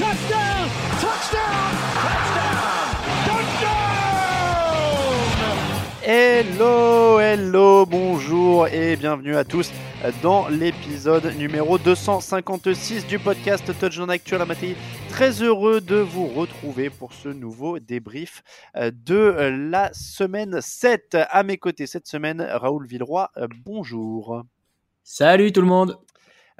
Touchdown. Touchdown. Hello, hello, bonjour et bienvenue à tous dans l'épisode numéro 256 du podcast Touchdown Actuel Amateur. Très heureux de vous retrouver pour ce nouveau débrief euh, de la semaine 7. À mes côtés cette semaine, Raoul Villeroy, euh, bonjour. Salut tout le monde.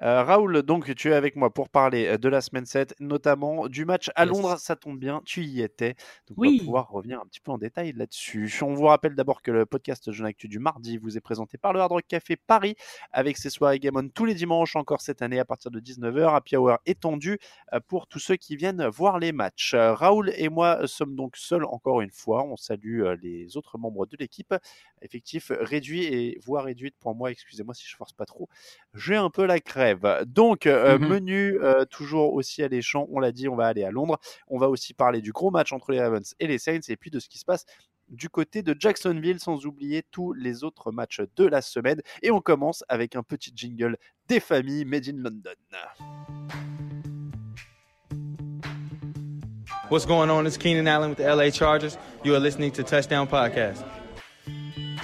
Euh, Raoul, donc tu es avec moi pour parler euh, de la semaine 7, notamment du match à Yes. Londres. Ça tombe bien, tu y étais. Donc on Oui. va pouvoir revenir un petit peu en détail là-dessus. On vous rappelle d'abord que le podcast Jeune Actu du mardi vous est présenté par le Hard Rock Café Paris avec ses soirées Game On tous les dimanches, encore cette année à partir de 19h. Happy Hour étendu euh, pour tous ceux qui viennent voir les matchs. Raoul et moi sommes donc seuls encore une fois. On salue les autres membres de l'équipe. Effectif réduit et voire réduite pour moi. Excusez-moi si je force pas trop j'ai un peu la crève. Donc, euh, Mhm. menu euh, toujours aussi alléchant. On l'a dit, on va aller à Londres. On va aussi parler du gros match entre les Ravens et les Saints et puis de ce qui se passe du côté de Jacksonville, sans oublier tous les autres matchs de la semaine. Et on commence avec un petit jingle des familles Made in London. What's going on? It's Keenan Allen with the LA Chargers. You are listening to Touchdown Podcast.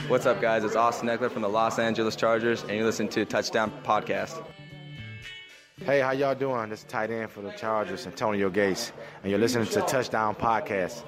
What's up, guys? It's Austin Eckler from the Los Angeles Chargers, and you're listening to Touchdown Podcast. Hey, how y'all doing? This is tight end for the Chargers, Antonio Gates, and you're listening to Touchdown Podcast.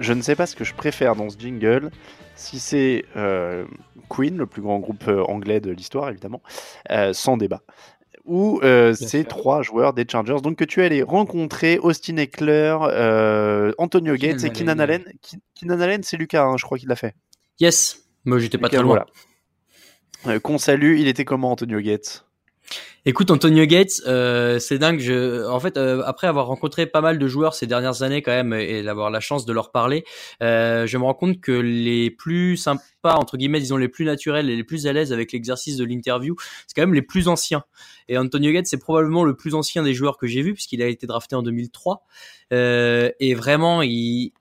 Je ne sais pas ce que je préfère dans ce jingle. Si c'est euh, Queen, le plus grand groupe euh, anglais de l'histoire, évidemment, euh, sans débat. Ou euh, ces sûr. trois joueurs des Chargers, donc que tu es allé rencontrer, Austin Eckler, Antonio Gates et Keenan Allen. Keenan Allen, c'est Lucas, hein, je crois qu'il l'a fait. Yes. Moi, j'étais pas Lucas, très loin. voilà. Qu'on salue, il était comment Antonio Gates? Écoute, Antonio Gates, euh, c'est dingue. Je, en fait, euh, après avoir rencontré pas mal de joueurs ces dernières années quand même et d'avoir la chance de leur parler, euh, je me rends compte que les plus sympas, entre guillemets, disons les plus naturels et les plus à l'aise avec l'exercice de l'interview, c'est quand même les plus anciens. Et Antonio Gates, c'est probablement le plus ancien des joueurs que j'ai vu puisqu'il a été drafté en 2003. Euh, et vraiment, il,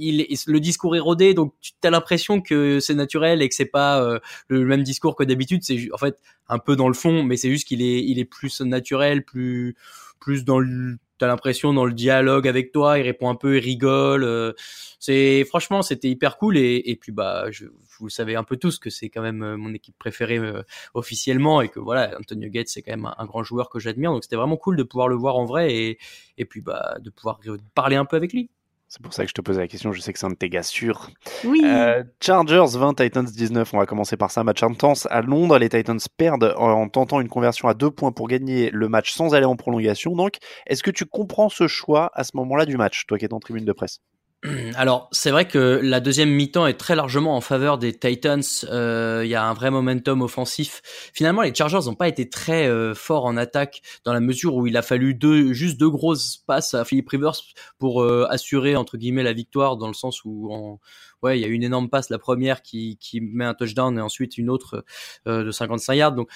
il, le discours est rodé, donc tu as l'impression que c'est naturel et que c'est pas euh, le même discours que d'habitude. C'est en fait un peu dans le fond, mais c'est juste qu'il est, il est plus naturel, plus, plus dans le, t'as l'impression dans le dialogue avec toi, il répond un peu, il rigole. euh, c'est franchement, c'était hyper cool et, et puis bah, je, vous le savez un peu tous que c'est quand même euh, mon équipe préférée euh, officiellement et que voilà, Antonio Gates c'est quand même un, un grand joueur que j'admire, donc c'était vraiment cool de pouvoir le voir en vrai et, et puis bah de pouvoir parler un peu avec lui. C'est pour ça que je te posais la question. Je sais que c'est un de tes gars sûrs. Oui. Euh, Chargers 20, Titans 19. On va commencer par ça. Match intense à Londres. Les Titans perdent en tentant une conversion à deux points pour gagner le match sans aller en prolongation. Donc, est-ce que tu comprends ce choix à ce moment-là du match, toi qui es en tribune de presse? Alors, c'est vrai que la deuxième mi-temps est très largement en faveur des Titans. Euh, Il y a un vrai momentum offensif. Finalement, les Chargers n'ont pas été très euh, forts en attaque dans la mesure où il a fallu deux, juste deux grosses passes à Philip Rivers pour euh, assurer entre guillemets la victoire, dans le sens où en, ouais, il y a une énorme passe, la première qui, qui met un touchdown et ensuite une autre euh, de 55 yards. Donc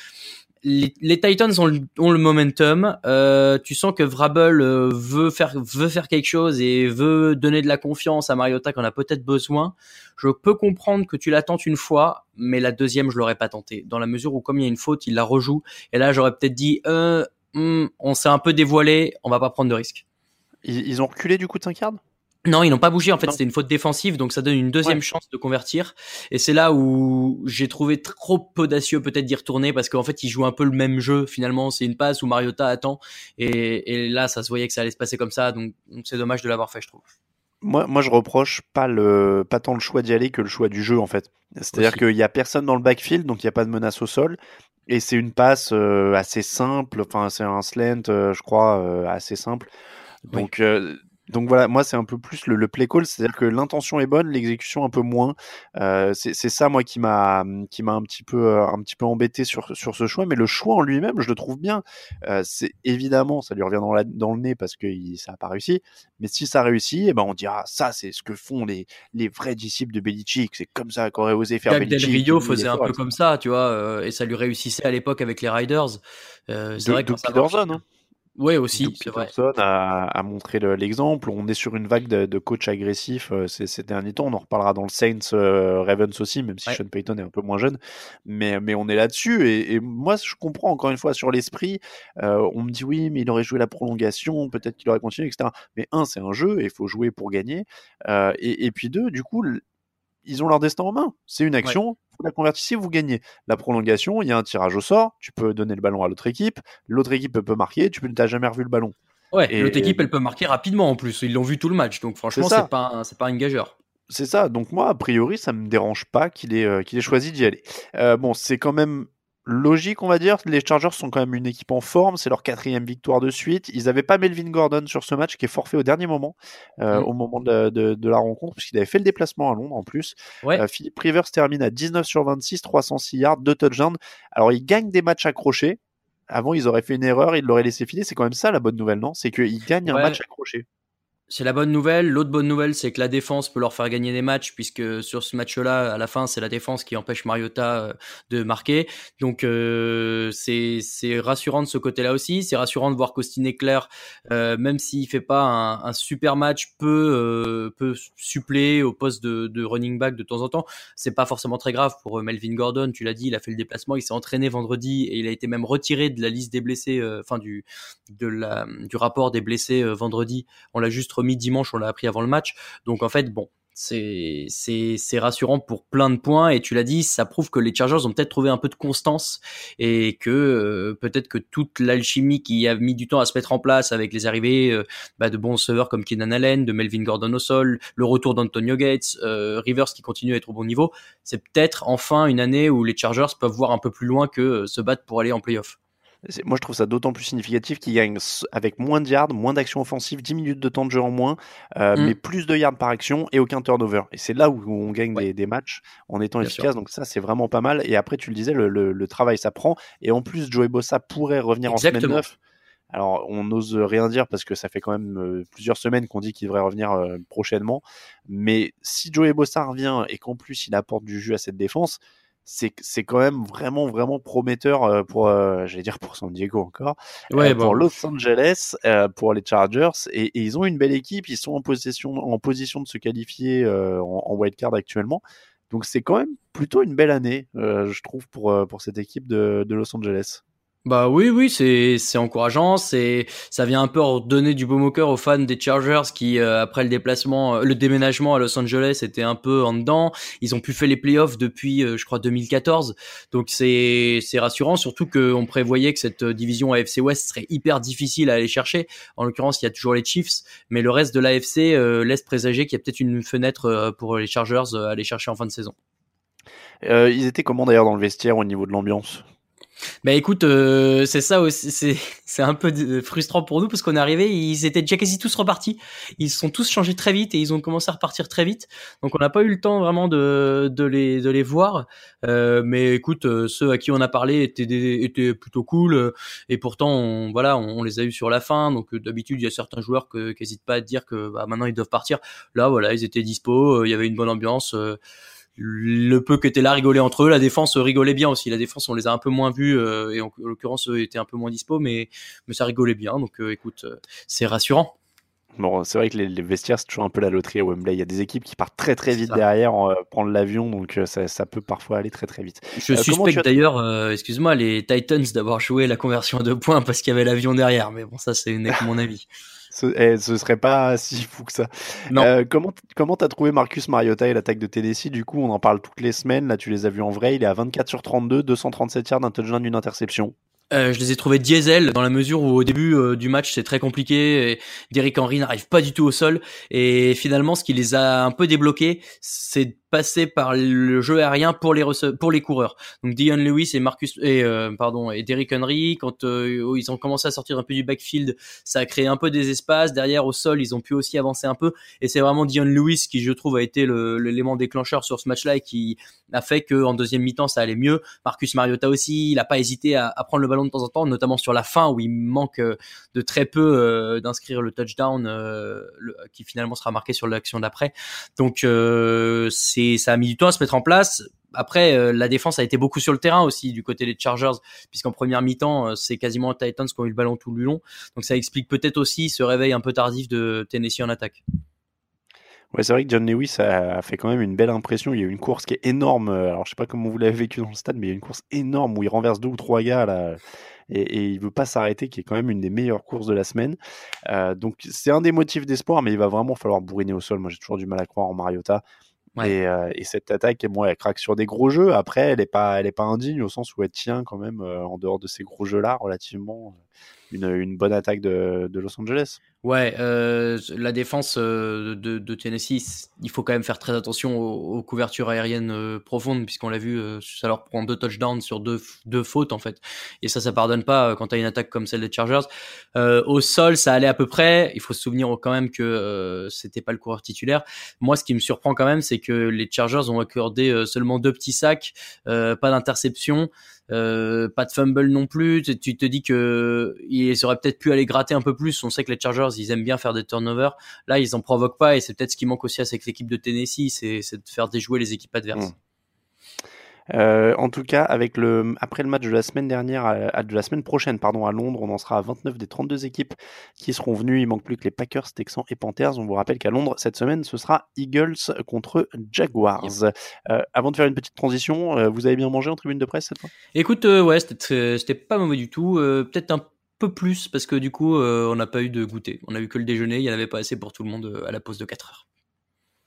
les, les, Titans ont le, ont le momentum. Euh, tu sens que Vrabel euh, veut faire veut faire quelque chose et veut donner de la confiance à Mariota qu'on a peut-être besoin. Je peux comprendre que tu la tentes une fois, mais la deuxième je l'aurais pas tenté dans la mesure où comme il y a une faute, il la rejoue et là j'aurais peut-être dit euh, hmm, on s'est un peu dévoilé, on va pas prendre de risque. Ils, ils ont reculé du coup de 5 yards non, ils n'ont pas bougé. En fait, c'était une faute défensive, donc ça donne une deuxième ouais. chance de convertir. Et c'est là où j'ai trouvé trop audacieux peut-être d'y retourner parce qu'en fait, ils jouent un peu le même jeu. Finalement, c'est une passe où Mariota attend, et, et, là, ça se voyait que ça allait se passer comme ça. Donc, c'est dommage de l'avoir fait, je trouve. Moi, moi, je reproche pas le, pas tant le choix d'y aller que le choix du jeu en fait. C'est-à-dire qu'il y a personne dans le backfield, donc il n'y a pas de menace au sol. Et c'est une passe euh, assez simple. Enfin, c'est un slant, euh, je crois, euh, assez simple. Donc oui donc voilà, moi c'est un peu plus le, le play call, c'est-à-dire que l'intention est bonne, l'exécution un peu moins. Euh, c'est ça moi qui m'a qui m'a un petit peu un petit peu embêté sur sur ce choix, mais le choix en lui-même, je le trouve bien. Euh, c'est évidemment ça lui revient dans, la, dans le nez parce que il, ça a pas réussi, mais si ça réussit, eh ben on dira ça c'est ce que font les les vrais disciples de Belichick, c'est comme ça qu'aurait osé faire Jack Belichick. Del Rio faisait un peu comme ça, tu vois, euh, et ça lui réussissait à l'époque avec les Riders. Euh, c'est vrai que. Oui, aussi, vrai. Personne a, a montré l'exemple. On est sur une vague de, de coach agressifs euh, ces, ces, derniers temps. On en reparlera dans le Saints euh, Ravens aussi, même si ouais. Sean Payton est un peu moins jeune. Mais, mais on est là-dessus. Et, et, moi, je comprends encore une fois sur l'esprit. Euh, on me dit oui, mais il aurait joué la prolongation, peut-être qu'il aurait continué, etc. Mais un, c'est un jeu et il faut jouer pour gagner. Euh, et, et, puis deux, du coup, ils ont leur destin en main. C'est une action, ouais. La convertissez, vous gagnez. La prolongation, il y a un tirage au sort, tu peux donner le ballon à l'autre équipe, l'autre équipe peut marquer, tu n'as jamais revu le ballon. Ouais, l'autre équipe, elle peut marquer rapidement en plus. Ils l'ont vu tout le match, donc franchement, c'est pas, c'est pas un gageur. C'est ça, donc moi, a priori, ça me dérange pas qu'il ait, euh, qu'il ait choisi d'y aller. Euh, bon, c'est quand même logique, on va dire. Les Chargers sont quand même une équipe en forme. C'est leur quatrième victoire de suite. Ils n'avaient pas Melvin Gordon sur ce match qui est forfait au dernier moment, euh, mmh. au moment de, de, de la rencontre, puisqu'il avait fait le déplacement à Londres en plus. Ouais. Euh, Philippe Rivers termine à 19 sur 26, 306 yards, 2 touchdowns. Alors, ils gagnent des matchs accrochés. Avant, ils auraient fait une erreur, ils l'auraient laissé filer. C'est quand même ça la bonne nouvelle, non? C'est qu'ils gagnent ouais. un match accroché. C'est la bonne nouvelle. L'autre bonne nouvelle, c'est que la défense peut leur faire gagner des matchs, puisque sur ce match-là, à la fin, c'est la défense qui empêche Mariota euh, de marquer. Donc, euh, c'est rassurant de ce côté-là aussi. C'est rassurant de voir qu'Austin Eckler, euh, même s'il fait pas un, un, super match, peut, euh, peut suppléer au poste de, de, running back de temps en temps. C'est pas forcément très grave pour euh, Melvin Gordon. Tu l'as dit, il a fait le déplacement, il s'est entraîné vendredi et il a été même retiré de la liste des blessés, euh, enfin du, du rapport des blessés vendredi. On l'a juste remis dimanche, on l'a appris avant le match. Donc en fait, bon, c'est rassurant pour plein de points et tu l'as dit ça prouve que les Chargers ont peut-être trouvé un peu de constance et que euh, peut-être que toute l'alchimie qui a mis du temps à se mettre en place avec les arrivées euh, bah, de bons receveurs comme Keenan Allen de Melvin Gordon au sol le retour d'Antonio Gates euh, Rivers qui continue à être au bon niveau c'est peut-être enfin une année où les Chargers peuvent voir un peu plus loin que se battre pour aller en playoff moi, je trouve ça d'autant plus significatif qu'ils gagnent avec moins de yards, moins d'actions offensives, 10 minutes de temps de jeu en moins, euh, mm. mais plus de yards par action et aucun turnover. Et c'est là où on gagne ouais. des, des, matchs en étant Bien efficace. Sûr. Donc ça, c'est vraiment pas mal. Et après, tu le disais, le, le, le travail s'apprend. Et en plus, Joey Bossa pourrait revenir Exactement. en semaine 9. Alors, on n'ose rien dire parce que ça fait quand même euh, plusieurs semaines qu'on dit qu'il devrait revenir euh, prochainement. Mais si Joey Bossa revient et qu'en plus il apporte du jus à cette défense, c'est c'est quand même vraiment vraiment prometteur pour euh, j'allais dire pour San Diego encore ouais, euh, bon. pour Los Angeles euh, pour les Chargers et, et, ils ont une belle équipe ils sont en position en position de se qualifier euh, en, en wildcard actuellement donc c'est quand même plutôt une belle année euh, je trouve pour pour cette équipe de, de Los Angeles Bah oui, oui, c'est c'est encourageant. C'est ça vient un peu redonner du baume au cœur aux fans des Chargers qui euh, après le déplacement, euh, le déménagement à Los Angeles étaient un peu en dedans. Ils ont pu faire les playoffs depuis, euh, je crois, 2014. Donc c'est c'est rassurant, surtout qu'on prévoyait que cette division AFC West serait hyper difficile à aller chercher. En l'occurrence, il y a toujours les Chiefs, mais le reste de l'AFC laisse présager qu'il y a peut-être une fenêtre pour les Chargers à aller chercher en fin de saison. ils étaient comment d'ailleurs dans le vestiaire au niveau de l'ambiance? Bah écoute, euh, c'est ça aussi, c'est c'est un peu frustrant pour nous parce qu'on est arrivé, ils étaient déjà quasi tous repartis, ils sont tous changés très vite et ils ont commencé à repartir très vite, donc on n'a pas eu le temps vraiment de de les de les voir. Euh, mais écoute, euh, ceux à qui on a parlé étaient étaient plutôt cool et pourtant on, voilà, on, les a eu sur la fin. Donc d'habitude il y a certains joueurs qui n'hésitent pas à dire que bah, maintenant ils doivent partir. Là voilà, ils étaient dispo, il y avait une bonne ambiance le peu que étaient là rigoler entre eux. La défense rigolait bien aussi. La défense, on les a un peu moins vus euh, et en, l'occurrence, eux étaient un peu moins dispo, mais, mais ça rigolait bien. Donc, euh, écoute, euh, c'est rassurant. Bon, c'est vrai que les, vestiaires, c'est toujours un peu la loterie à Wembley. Il y a des équipes qui partent très très vite derrière, prendre l'avion, donc ça, ça, peut parfois aller très très vite. Je suspecte d'ailleurs, excuse-moi, les Titans d'avoir joué la conversion à deux points parce qu'il y avait l'avion derrière, mais bon, ça c'est mon avis. Ce, eh, ce serait pas si fou que ça. Euh, comment comment t'as trouvé Marcus Mariota et l'attaque de Tennessee? Du coup, on en parle toutes les semaines. Là, tu les as vus en vrai. Il est à 24 sur 32, 237 yards, un touchdown, une interception. Euh, je les ai trouvés diesel dans la mesure où au début euh, du match c'est très compliqué. Et Derrick Henry n'arrive pas du tout au sol et finalement ce qui les a un peu débloqués, c'est passer par le jeu aérien pour les pour les coureurs. Donc Dion Lewis et Marcus et euh, pardon et Derrick Henry quand euh, ils ont commencé à sortir un peu du backfield, ça a créé un peu des espaces derrière au sol, ils ont pu aussi avancer un peu et c'est vraiment Dion Lewis qui je trouve a été l'élément déclencheur sur ce match-là et qui a fait que en deuxième mi-temps ça allait mieux. Marcus Mariota aussi, il a pas hésité à, prendre le ballon de temps en temps, notamment sur la fin où il manque euh, de très peu d'inscrire le touchdown qui finalement sera marqué sur l'action d'après. Donc c'est ça a mis du temps à se mettre en place. Après, euh, la défense a été beaucoup sur le terrain aussi du côté des Chargers, puisqu'en première mi-temps, euh, c'est quasiment les Titans qui ont eu le ballon tout le long. Donc ça explique peut-être aussi ce réveil un peu tardif de Tennessee en attaque. Ouais, c'est vrai que John Lewis a fait quand même une belle impression. Il y a eu une course qui est énorme. Alors, je sais pas comment vous l'avez vécu dans le stade, mais il y a une course énorme où il renverse deux ou trois gars là, et, et il veut pas s'arrêter, qui est quand même une des meilleures courses de la semaine. Euh, donc, c'est un des motifs d'espoir, mais il va vraiment falloir bourriner au sol. Moi, j'ai toujours du mal à croire en Mariota. Euh, et, cette attaque, elle craque sur des gros jeux. Après, elle est pas, elle est pas indigne au sens où elle tient quand même euh, en dehors de ces gros jeux-là relativement une, une, bonne attaque de Los Angeles. Ouais, euh, la défense euh, de, de, Tennessee, il faut quand même faire très attention aux, couvertures aériennes euh, profondes, puisqu'on l'a vu, euh, ça leur prend deux touchdowns sur deux, deux fautes en fait. Et ça, ça pardonne pas quand tu une attaque comme celle des Chargers. au sol, ça allait à peu près. Il faut se souvenir quand même que c'était pas le coureur titulaire. Moi, ce qui me surprend quand même, c'est que les Chargers ont accordé seulement deux petits sacs, pas d'interception. Euh, pas de fumble non plus. Tu, te dis que ils auraient peut-être pu aller gratter un peu plus. On sait que les Chargers, ils aiment bien faire des turnovers. Là, ils en provoquent pas et c'est peut-être ce qui manque aussi à cette de Tennessee, c'est de faire déjouer les équipes adverses. Mmh. Euh, en tout cas, avec le, après le match de la semaine dernière, à, de la semaine prochaine, pardon, à Londres, on en sera à 29 des 32 équipes qui seront venues. Il manque plus que les Packers, Texans et Panthers. On vous rappelle qu'à Londres, cette semaine, ce sera Eagles contre Jaguars. Euh, avant de faire une petite transition, euh, vous avez bien mangé en tribune de presse cette fois? Écoute, ouais, c'était pas mauvais du tout. Peut-être un peu plus parce que du coup, on n'a pas eu de goûter. On a eu que le déjeuner. Il n'y en avait pas assez pour tout le monde à la pause de 4 heures.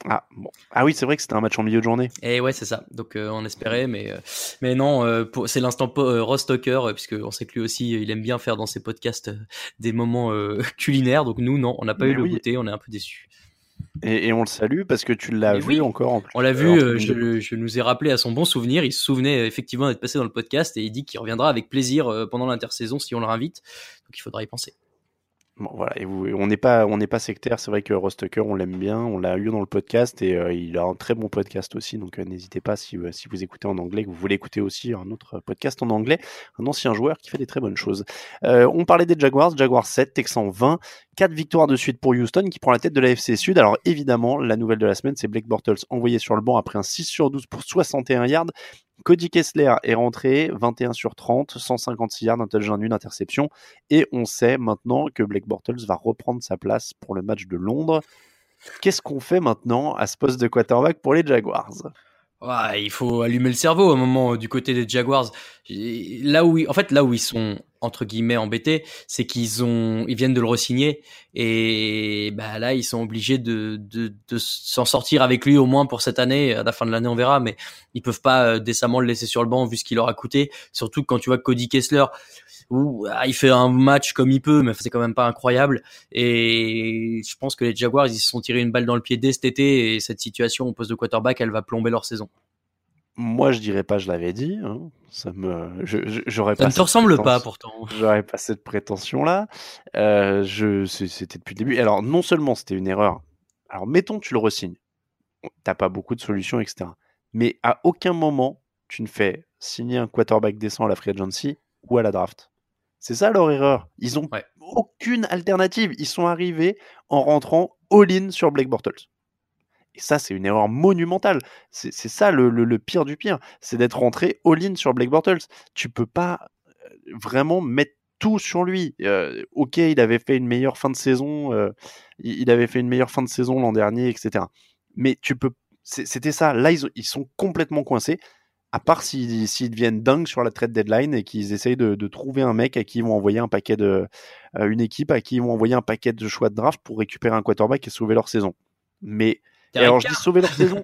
Ah, bon. ah oui, c'est vrai que c'était un match en milieu de journée. Et ouais, c'est ça. Donc euh, on espérait, mais euh, mais non, euh, c'est l'instant Ross Tucker, puisque on sait que lui aussi, il aime bien faire dans ses podcasts des moments culinaires. Donc nous, non, on n'a pas eu le goûter, on est un peu déçus. Et, on le salue parce que tu l'as vu encore en plus. On l'a vu, je, je, nous ai rappelé à son bon souvenir. Il se souvenait effectivement d'être passé dans le podcast et il dit qu'il reviendra avec plaisir pendant l'intersaison si on le réinvite. Donc il faudra y penser. Bon, voilà, et vous, on n'est pas, on n'est pas sectaire. C'est vrai que Rostucker, on l'aime bien, on l'a eu dans le podcast et euh, il a un très bon podcast aussi. Donc euh, n'hésitez pas si, euh, si vous écoutez en anglais, que vous voulez écouter aussi un autre podcast en anglais, un ancien joueur qui fait des très bonnes choses. on parlait des Jaguars, Jaguars 7, Texans 20, 4 victoires de suite pour Houston qui prend la tête de la FC Sud. Alors évidemment, la nouvelle de la semaine, c'est Blake Bortles envoyé sur le banc après un 6 sur 12 pour 61 yards. Cody Kessler est rentré 21 sur 30, 156 yards, un touchdown, une interception. Et on sait maintenant que Blake Bortles va reprendre sa place pour le match de Londres. Qu'est-ce qu'on fait maintenant à ce poste de quarterback pour les Jaguars? Il faut allumer le cerveau un moment du côté des Jaguars. Là où, en fait, là où ils sont entre guillemets embêtés, c'est qu'ils ont, ils viennent de le resigner et bah là ils sont obligés de, de, de s'en sortir avec lui au moins pour cette année. À la fin de l'année on verra, mais ils peuvent pas euh, décemment le laisser sur le banc vu ce qu'il leur a coûté. Surtout quand tu vois Cody Kessler, où, ah, il fait un match comme il peut, mais c'est quand même pas incroyable. Et je pense que les Jaguars ils se sont tirés une balle dans le pied dès cet été et cette situation au poste de quarterback elle va plomber leur saison. Moi, je dirais pas, je l'avais dit. Hein. Ça me, j'aurais pas. Ça ne te ressemble pas pourtant. J'aurais pas cette prétention-là. Euh, je, c'était depuis le début. Alors, non seulement c'était une erreur. Alors, mettons, tu le resignes. T'as pas beaucoup de solutions, etc. Mais à aucun moment, tu ne fais signer un quarterback décent à la free agency ou à la draft. C'est ça leur erreur. Ils ont aucune alternative. Ils sont arrivés en rentrant all-in sur Blake Bortles. Et ça, c'est une erreur monumentale. C'est ça le, pire du pire. C'est d'être rentré all-in sur Blake Bortles. Tu peux pas euh, vraiment mettre tout sur lui. Euh, ok, il avait fait une meilleure fin de saison. Euh, il avait fait une meilleure fin de saison l'an dernier, etc. Mais tu peux. C'était ça. Là, ils, sont complètement coincés. À part s'ils deviennent dingues sur la trade deadline et qu'ils essayent de, trouver un mec à qui ils vont envoyer un paquet de. une équipe à qui ils vont envoyer un paquet de choix de draft pour récupérer un quarterback et sauver leur saison. Mais alors, je dis sauver leur saison.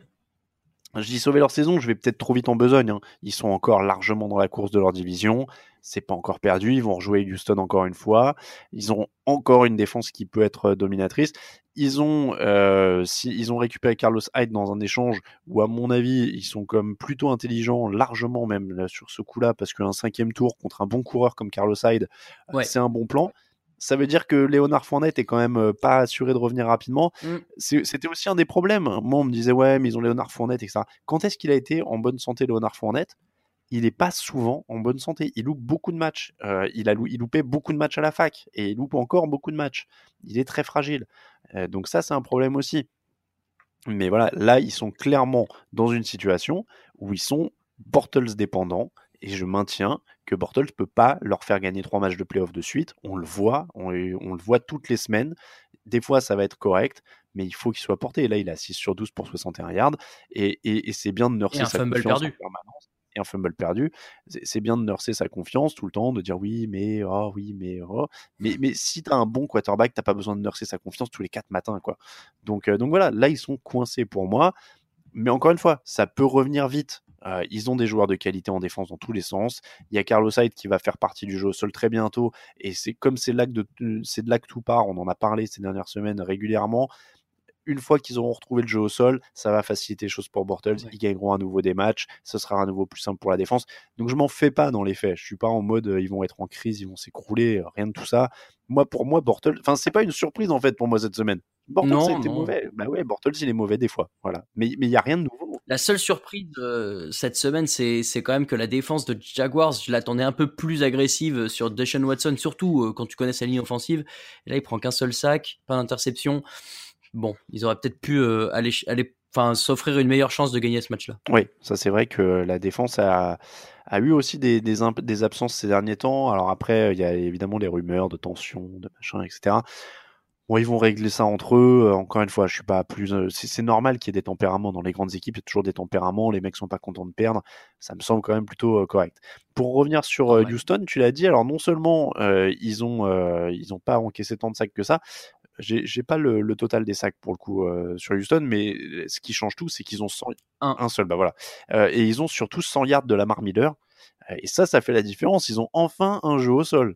Je dis sauver leur saison, je vais peut-être trop vite en besogne. Hein. Ils sont encore largement dans la course de leur division. C'est pas encore perdu. Ils vont rejouer Houston encore une fois. Ils ont encore une défense qui peut être euh, dominatrice. Ils ont, euh, si, ils ont récupéré Carlos Hyde dans un échange où, à mon avis, ils sont comme plutôt intelligents, largement même sur ce coup-là, parce qu'un cinquième tour contre un bon coureur comme Carlos Hyde, c'est un bon plan ça veut dire que Léonard Fournette est quand même euh, pas assuré de revenir rapidement. Mm. C'était aussi un des problèmes. Moi, on me disait, ouais, mais ils ont Léonard Fournette, etc. Quand est-ce qu'il a été en bonne santé, Léonard Fournette? Il n'est pas souvent en bonne santé. Il loupe beaucoup de matchs. Euh, il, a il loupait beaucoup de matchs à la fac et il loupe encore beaucoup de matchs. Il est très fragile. Euh, donc ça, c'est un problème aussi. Mais voilà, là, ils sont clairement dans une situation où ils sont Bortles dépendants et je maintiens que Bortles ne peut pas leur faire gagner trois matchs de playoff de suite. On le voit, on, le voit toutes les semaines. Des fois, ça va être correct, mais il faut qu'il soit porté. Et là, il a 6 sur 12 pour 61 yards. Et, c'est bien de nurser sa confiance en permanence. Et un fumble perdu. C'est bien de nurser sa confiance tout le temps, de dire oui, mais, oh, oui, mais, oh. Mais, mais si tu as un bon quarterback, tu n'as pas besoin de nurser sa confiance tous les quatre matins. Quoi. Donc, euh, donc voilà, là, ils sont coincés pour moi. Mais encore une fois, ça peut revenir vite. Euh, ils ont des joueurs de qualité en défense dans tous les sens. Il y a Carlos Hyde qui va faire partie du jeu au sol très bientôt. Et c'est comme c'est de, de là que tout part. On en a parlé ces dernières semaines régulièrement. Une fois qu'ils auront retrouvé le jeu au sol, ça va faciliter les choses pour Bortles. Ils gagneront à nouveau des matchs. Ce sera à nouveau plus simple pour la défense. Donc je m'en fais pas dans les faits. Je suis pas en mode euh, ils vont être en crise, ils vont s'écrouler, euh, rien de tout ça. Moi, pour moi, Bortles, enfin c'est pas une surprise en fait pour moi cette semaine. Bortles était mauvais. Bah ouais, Bortles il est mauvais des fois. Voilà. Mais il y a rien de nouveau. La seule surprise de cette semaine, c'est quand même que la défense de Jaguars, je l'attendais un peu plus agressive sur Deshaun Watson, surtout euh, quand tu connais sa ligne offensive. Et là, il prend qu'un seul sac, pas d'interception. Bon, ils auraient peut-être pu euh, aller, aller enfin s'offrir une meilleure chance de gagner ce match-là. Oui, ça c'est vrai que la défense a, a eu aussi des, des, des, absences ces derniers temps. Alors après, il y a évidemment les rumeurs de tension, de machin, etc. Bon, ils vont régler ça entre eux. Euh, encore une fois, je suis pas plus. Euh, c'est normal qu'il y ait des tempéraments dans les grandes équipes. Il y a toujours des tempéraments. Les mecs sont pas contents de perdre. Ça me semble quand même plutôt euh, correct. Pour revenir sur Houston, tu l'as dit. Alors non seulement ils ont ils ont pas encaissé tant de sacs que ça. J'ai pas le, total des sacs pour le coup sur Houston, mais ce qui change tout, c'est qu'ils ont 100, un. seul. Bah voilà. et ils ont surtout 100 yards de Lamar Miller. Et ça, ça fait la différence. Ils ont enfin un jeu au sol.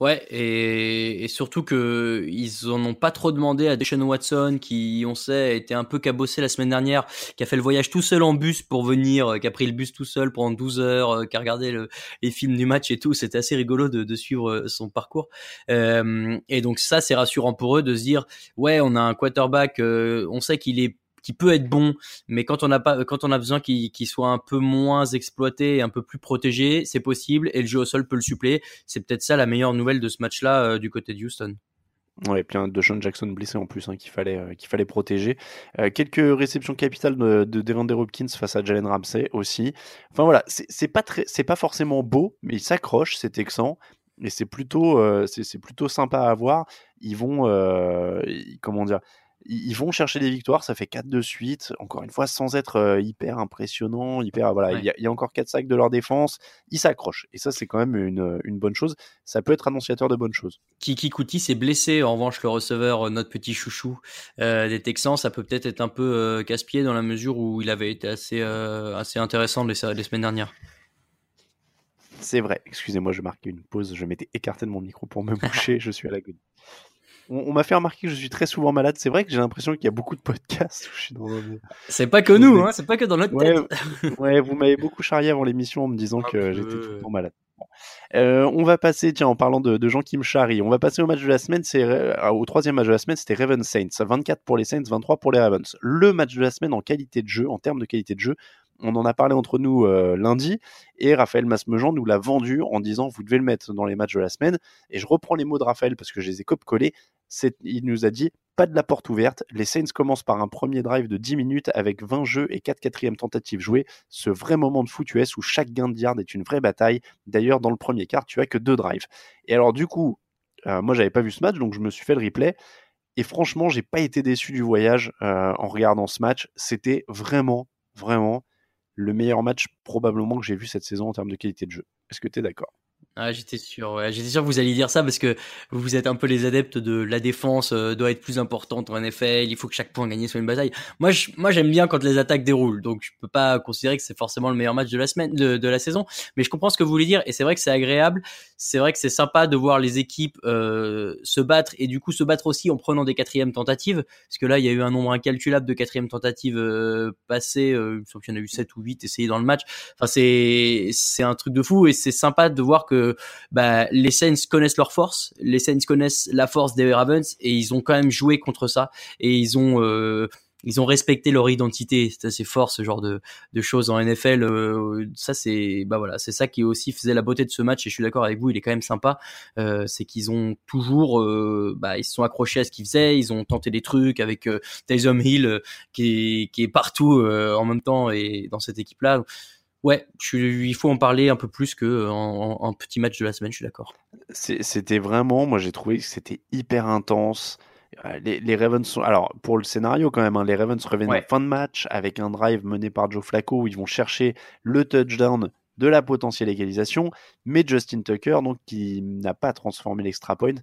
Ouais, et, surtout que ils en ont pas trop demandé à Deshaun Watson, qui, on sait, était un peu cabossé la semaine dernière, qui a fait le voyage tout seul en bus pour venir, euh, qui a pris le bus tout seul pendant 12 heures, euh, qui a regardé le, les films du match et tout. C'était assez rigolo de, de, suivre euh, son parcours. Euh, et donc ça, c'est rassurant pour eux de se dire, ouais, on a un quarterback, on sait qu'il est qui peut être bon, mais quand on a pas, quand on a besoin qu'il soit un peu moins exploité et un peu plus protégé, c'est possible et le jeu au sol peut le suppléer. C'est peut-être ça la meilleure nouvelle de ce match-là euh, du côté de Houston. Ouais, plein de Sean Jackson blessé en plus hein, qu'il fallait euh, qu'il fallait protéger. Euh, quelques réceptions capitales de, de Devander Hopkins face à Jalen Ramsey aussi. Enfin voilà, c'est pas très, c'est pas forcément beau, mais il s'accroche, c'est Texan et c'est plutôt c'est plutôt sympa à voir. Ils vont comment dire ils vont chercher des victoires, ça fait 4 de suite, encore une fois, sans être euh, hyper impressionnant, hyper, voilà, il y, a encore 4 sacs de leur défense, ils s'accrochent, et ça c'est quand même une, une, bonne chose, ça peut être annonciateur de bonnes choses. Kiki Kuti s'est blessé, en revanche le receveur, euh, notre petit chouchou euh, des Texans, ça peut peut-être être un peu casse-pied dans la mesure où il avait été assez, assez intéressant les, les semaines dernières. C'est vrai, excusez-moi, je marquais une pause, je m'étais écarté de mon micro pour me boucher, je suis à la goutte on, m'a fait remarquer que je suis très souvent malade. C'est vrai que j'ai l'impression qu'il y a beaucoup de podcasts où je suis dans C'est pas que nous, hein, c'est pas que dans notre ouais, tête. ouais, vous m'avez beaucoup charrié avant l'émission en me disant que j'étais tout le temps malade. Euh, on va passer, tiens, en parlant de, gens qui me charrient, on va passer au match de la semaine, c'est euh, au troisième match de la semaine, c'était Ravens Saints, 24 pour les Saints, 23 pour les Ravens. Le match de la semaine en qualité de jeu, en termes de qualité de jeu, on en a parlé entre nous euh, lundi et Raphaël Masmejean nous l'a vendu en disant vous devez le mettre dans les matchs de la semaine. Et je reprends les mots de Raphaël parce que je les ai cop-collés. Il nous a dit pas de la porte ouverte. Les Saints commencent par un premier drive de 10 minutes avec 20 jeux et 4 quatrièmes tentatives jouées. Ce vrai moment de foot US où chaque gain de yard est une vraie bataille. D'ailleurs, dans le premier quart, tu as que deux drives. Et alors, du coup, euh, moi, j'avais pas vu ce match, donc je me suis fait le replay. Et franchement, j'ai pas été déçu du voyage euh, en regardant ce match. C'était vraiment, vraiment le meilleur match probablement que j'ai vu cette saison en termes de qualité de jeu. Est-ce que tu es d'accord? Ah, j'étais sûr, j'étais sûr que vous alliez dire ça parce que vous êtes un peu les adeptes de la défense euh, doit être plus importante en NFL, il faut que chaque point gagné soit une bataille. Moi, moi j'aime bien quand les attaques déroulent, donc je peux pas considérer que c'est forcément le meilleur match de la semaine, de, la saison, mais je comprends ce que vous voulez dire et c'est vrai que c'est agréable, c'est vrai que c'est sympa de voir les équipes euh, se battre et du coup se battre aussi en prenant des quatrièmes tentatives, parce que là il y a eu un nombre incalculable de quatrièmes tentatives euh, passées, euh, il qu'il y en a eu 7 ou 8 essayées dans le match. Enfin c'est c'est un truc de fou et c'est sympa de voir que bah, les Saints connaissent leur force, les Saints connaissent la force des Ravens et ils ont quand même joué contre ça et ils ont euh, ils ont respecté leur identité. C'est assez fort ce genre de, de choses en NFL. Euh, ça c'est bah voilà, c'est ça qui aussi faisait la beauté de ce match. Et je suis d'accord avec vous, il est quand même sympa. Euh, c'est qu'ils ont toujours, euh, bah ils se sont accrochés à ce qu'ils faisaient. Ils ont tenté des trucs avec Taysom Hill qui est qui est partout en même temps et dans cette équipe là. Ouais, il faut en parler un peu plus que en, petit match de la semaine, je suis d'accord. C'était vraiment, moi j'ai trouvé que c'était hyper intense. Euh, les, Ravens sont. Alors, pour le scénario, quand même, hein, les Ravens reviennent en fin de match avec un drive mené par Joe Flacco où ils vont chercher le touchdown de la potentielle égalisation. Mais Justin Tucker, donc, qui n'a pas transformé l'extra point,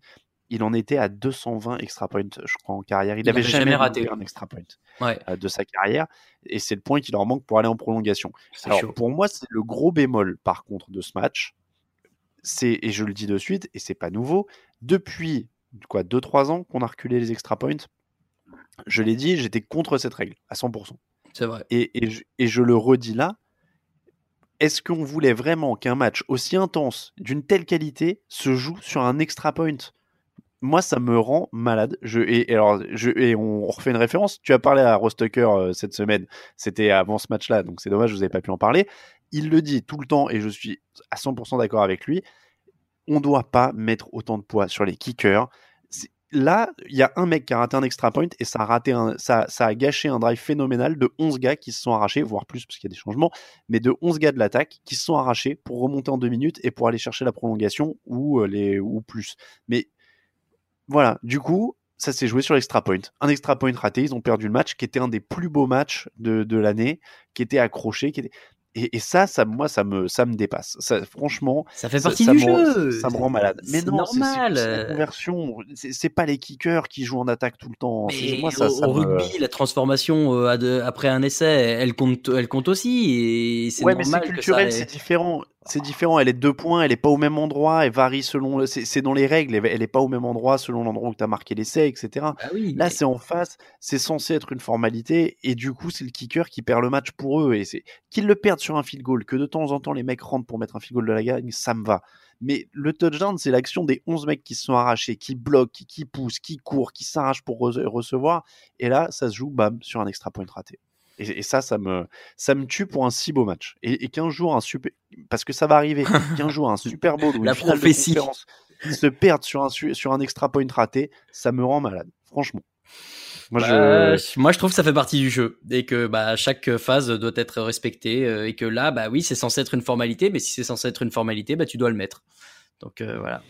il en était à 220 extra points, je crois, en carrière. Il n'avait jamais, raté un extra point euh, de sa carrière. Et c'est le point qui leur manque pour aller en prolongation. Alors, pour moi, c'est le gros bémol, par contre, de ce match. C'est, et je le dis de suite, et c'est pas nouveau, depuis quoi 2-3 ans qu'on a reculé les extra points, je l'ai dit, j'étais contre cette règle, à 100%. C'est vrai. Et, et, je, et je le redis là, est-ce qu'on voulait vraiment qu'un match aussi intense, d'une telle qualité, se joue sur un extra point? Moi, ça me rend malade. Et, alors, on, refait une référence. Tu as parlé à Rostucker euh, cette semaine. C'était avant ce match-là, donc c'est dommage, vous ai pas pu en parler. Il le dit tout le temps, et je suis à 100% d'accord avec lui. On ne doit pas mettre autant de poids sur les kickers. Là, il y a un mec qui a raté un extra point et ça a, raté ça a gâché un drive phénoménal de 11 gars qui se sont arrachés, voire plus parce qu'il y a des changements, mais de 11 gars de l'attaque qui se sont arrachés pour remonter en deux minutes et pour aller chercher la prolongation ou, euh, les, ou plus. Mais voilà, du coup, ça s'est joué sur l'extra point. Un extra point raté, ils ont perdu le match, qui était un des plus beaux matchs de, de l'année, qui était accroché, qui était... Et, ça, ça, moi, ça me, ça me dépasse. Ça, franchement, ça fait partie du jeu. Ça me rend malade. Mais non, normal. C'est la conversion. C'est pas les kickers qui jouent en attaque tout le temps. Mais moi, ça, au, rugby, la transformation euh, après un essai, elle compte, elle compte aussi. Et ouais, mais c'est culturel, c'est différent c'est différent. Elle est deux points, elle est pas au même endroit, elle varie selon. C'est dans les règles, elle est pas au même endroit selon l'endroit où tu as marqué l'essai, etc. Bah Là, c'est en face, c'est censé être une formalité, et du coup, c'est le kicker qui perd le match pour eux. Et c'est qu'ils le perdent sur un field goal, que de temps en temps les mecs rentrent pour mettre un field goal de la gagne, ça me va. Mais le touchdown, c'est l'action des 11 mecs qui se sont arrachés, qui bloquent, qui, poussent, qui courent, qui s'arrachent pour recevoir. Et là, ça se joue, bam, sur un extra point raté. Et, ça, ça me, ça me tue pour un si beau match. Et, et 15 jours, un super. Parce que ça va arriver. 15 jours, un Super Bowl ou La finale prophétie. de se perdre sur un, sur un extra point raté, ça me rend malade. Franchement. Moi, bah, je... moi, je trouve que ça fait partie du jeu et que bah, chaque phase doit être respectée euh, et que là, bah oui, c'est censé être une formalité, mais si c'est censé être une formalité, bah tu dois le mettre. Donc euh, voilà.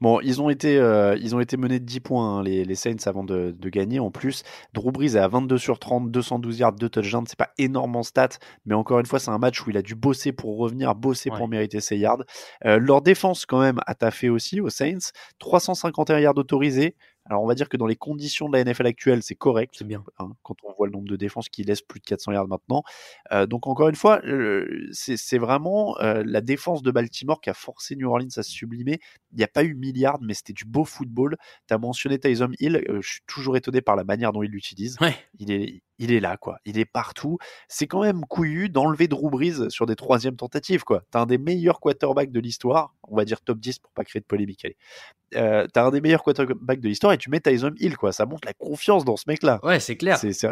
Bon, ils ont été, euh, ils ont été menés de 10 points, hein, les, les, Saints, avant de, de, gagner. En plus, Drew Brees est à 22 sur 30, 212 yards, 2 touchdowns. C'est pas énorme en stats, mais encore une fois, c'est un match où il a dû bosser pour revenir, bosser ouais. pour mériter ses yards. Euh, leur défense, quand même, a taffé aussi aux Saints. 351 yards autorisés. Alors on va dire que dans les conditions de la NFL actuelle, c'est correct. C'est bien. Hein, quand on voit le nombre de défenses qui laissent plus de 400 yards maintenant. Euh, donc encore une fois, euh, c'est vraiment euh, la défense de Baltimore qui a forcé New Orleans à se sublimer. Il n'y a pas eu milliards, mais c'était du beau football. Tu as mentionné Tyson Hill. je suis toujours étonné par la manière dont il l'utilise. Ouais. Il est, il est là, quoi. Il est partout. C'est quand même couillu d'enlever Drew Brees sur des troisièmes tentatives, quoi. T'as un des meilleurs quarterbacks de l'histoire, on va dire top 10 pour pas créer de polémique. Allez. Euh, t'as un des meilleurs quarterbacks de l'histoire et tu mets Tyson Hill, quoi. Ça montre la confiance dans ce mec-là. Ouais, c'est clair. C'est c'est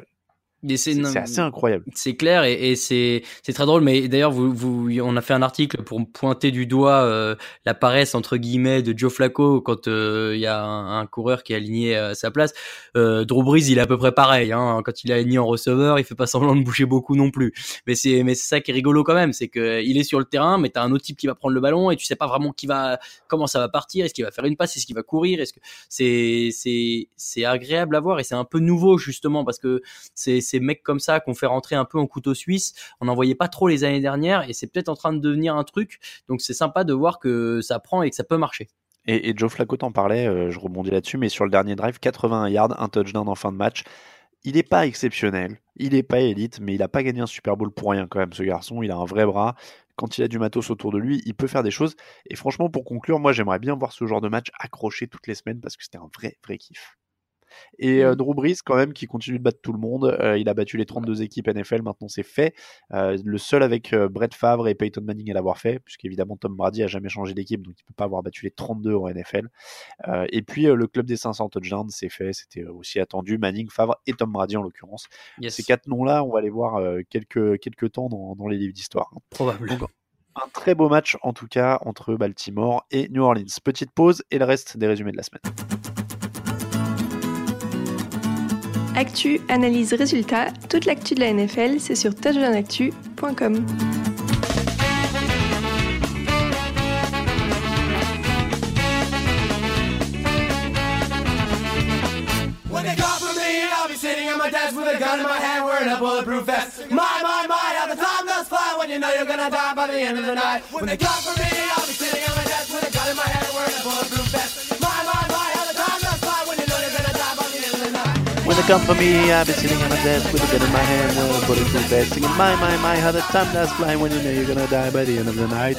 assez incroyable. C'est clair et, et c'est très drôle. Mais d'ailleurs, vous, vous, on a fait un article pour pointer du doigt euh, la paresse entre guillemets de Joe Flacco quand il euh, y a un, un, coureur qui est aligné à sa place. Euh, Drew Brees, il est à peu près pareil. Hein. Quand il est aligné en receveur, il fait pas semblant de bouger beaucoup non plus. Mais c'est mais c'est ça qui est rigolo quand même, c'est que il est sur le terrain, mais t'as un autre type qui va prendre le ballon et tu sais pas vraiment qui va comment ça va partir. Est-ce qu'il va faire une passe, est-ce qu'il va courir, est-ce que c'est c'est c'est agréable à voir et c'est un peu nouveau justement parce que c'est ces mecs comme ça qu'on fait rentrer un peu en couteau suisse. On n'en voyait pas trop les années dernières et c'est peut-être en train de devenir un truc. Donc c'est sympa de voir que ça prend et que ça peut marcher. Et, Joe Flacco t'en parlait, euh, je rebondis là-dessus, mais sur le dernier drive, 81 yards, un touchdown en fin de match. Il n'est pas exceptionnel, il n'est pas élite, mais il n'a pas gagné un Super Bowl pour rien quand même, ce garçon. Il a un vrai bras. Quand il a du matos autour de lui, il peut faire des choses. Et franchement, pour conclure, moi j'aimerais bien voir ce genre de match accroché toutes les semaines parce que c'était un vrai, vrai kiff. Et euh, Drew Brees, quand même, qui continue de battre tout le monde. Euh, il a battu les 32 équipes NFL, maintenant c'est fait. Euh, le seul avec Brett Favre et Peyton Manning à l'avoir fait, puisqu'évidemment Tom Brady a jamais changé d'équipe, donc il peut pas avoir battu les 32 en NFL. Et puis le club des 500 touchdowns, c'est fait. C'était aussi attendu. Manning, Favre et Tom Brady en l'occurrence. Yes. Ces quatre noms-là, on va les voir quelques, quelques temps dans, dans les livres d'histoire. Probablement. Donc, un très beau match en tout cas entre Baltimore et New Orleans. Petite pause et le reste des résumés de la semaine. Actu, analyse, résultat, toute l'actu de la NFL, c'est sur touchdownactu.com. My my. My, how the time does fly when you know you're gonna die by the end of the night. When they call for me, I'll they come for me, I'll be sitting at my desk with a gun in my hand, uh, bulletproof vest, singing my, my, my, how the time does fly when you know you're gonna die by the end of the night.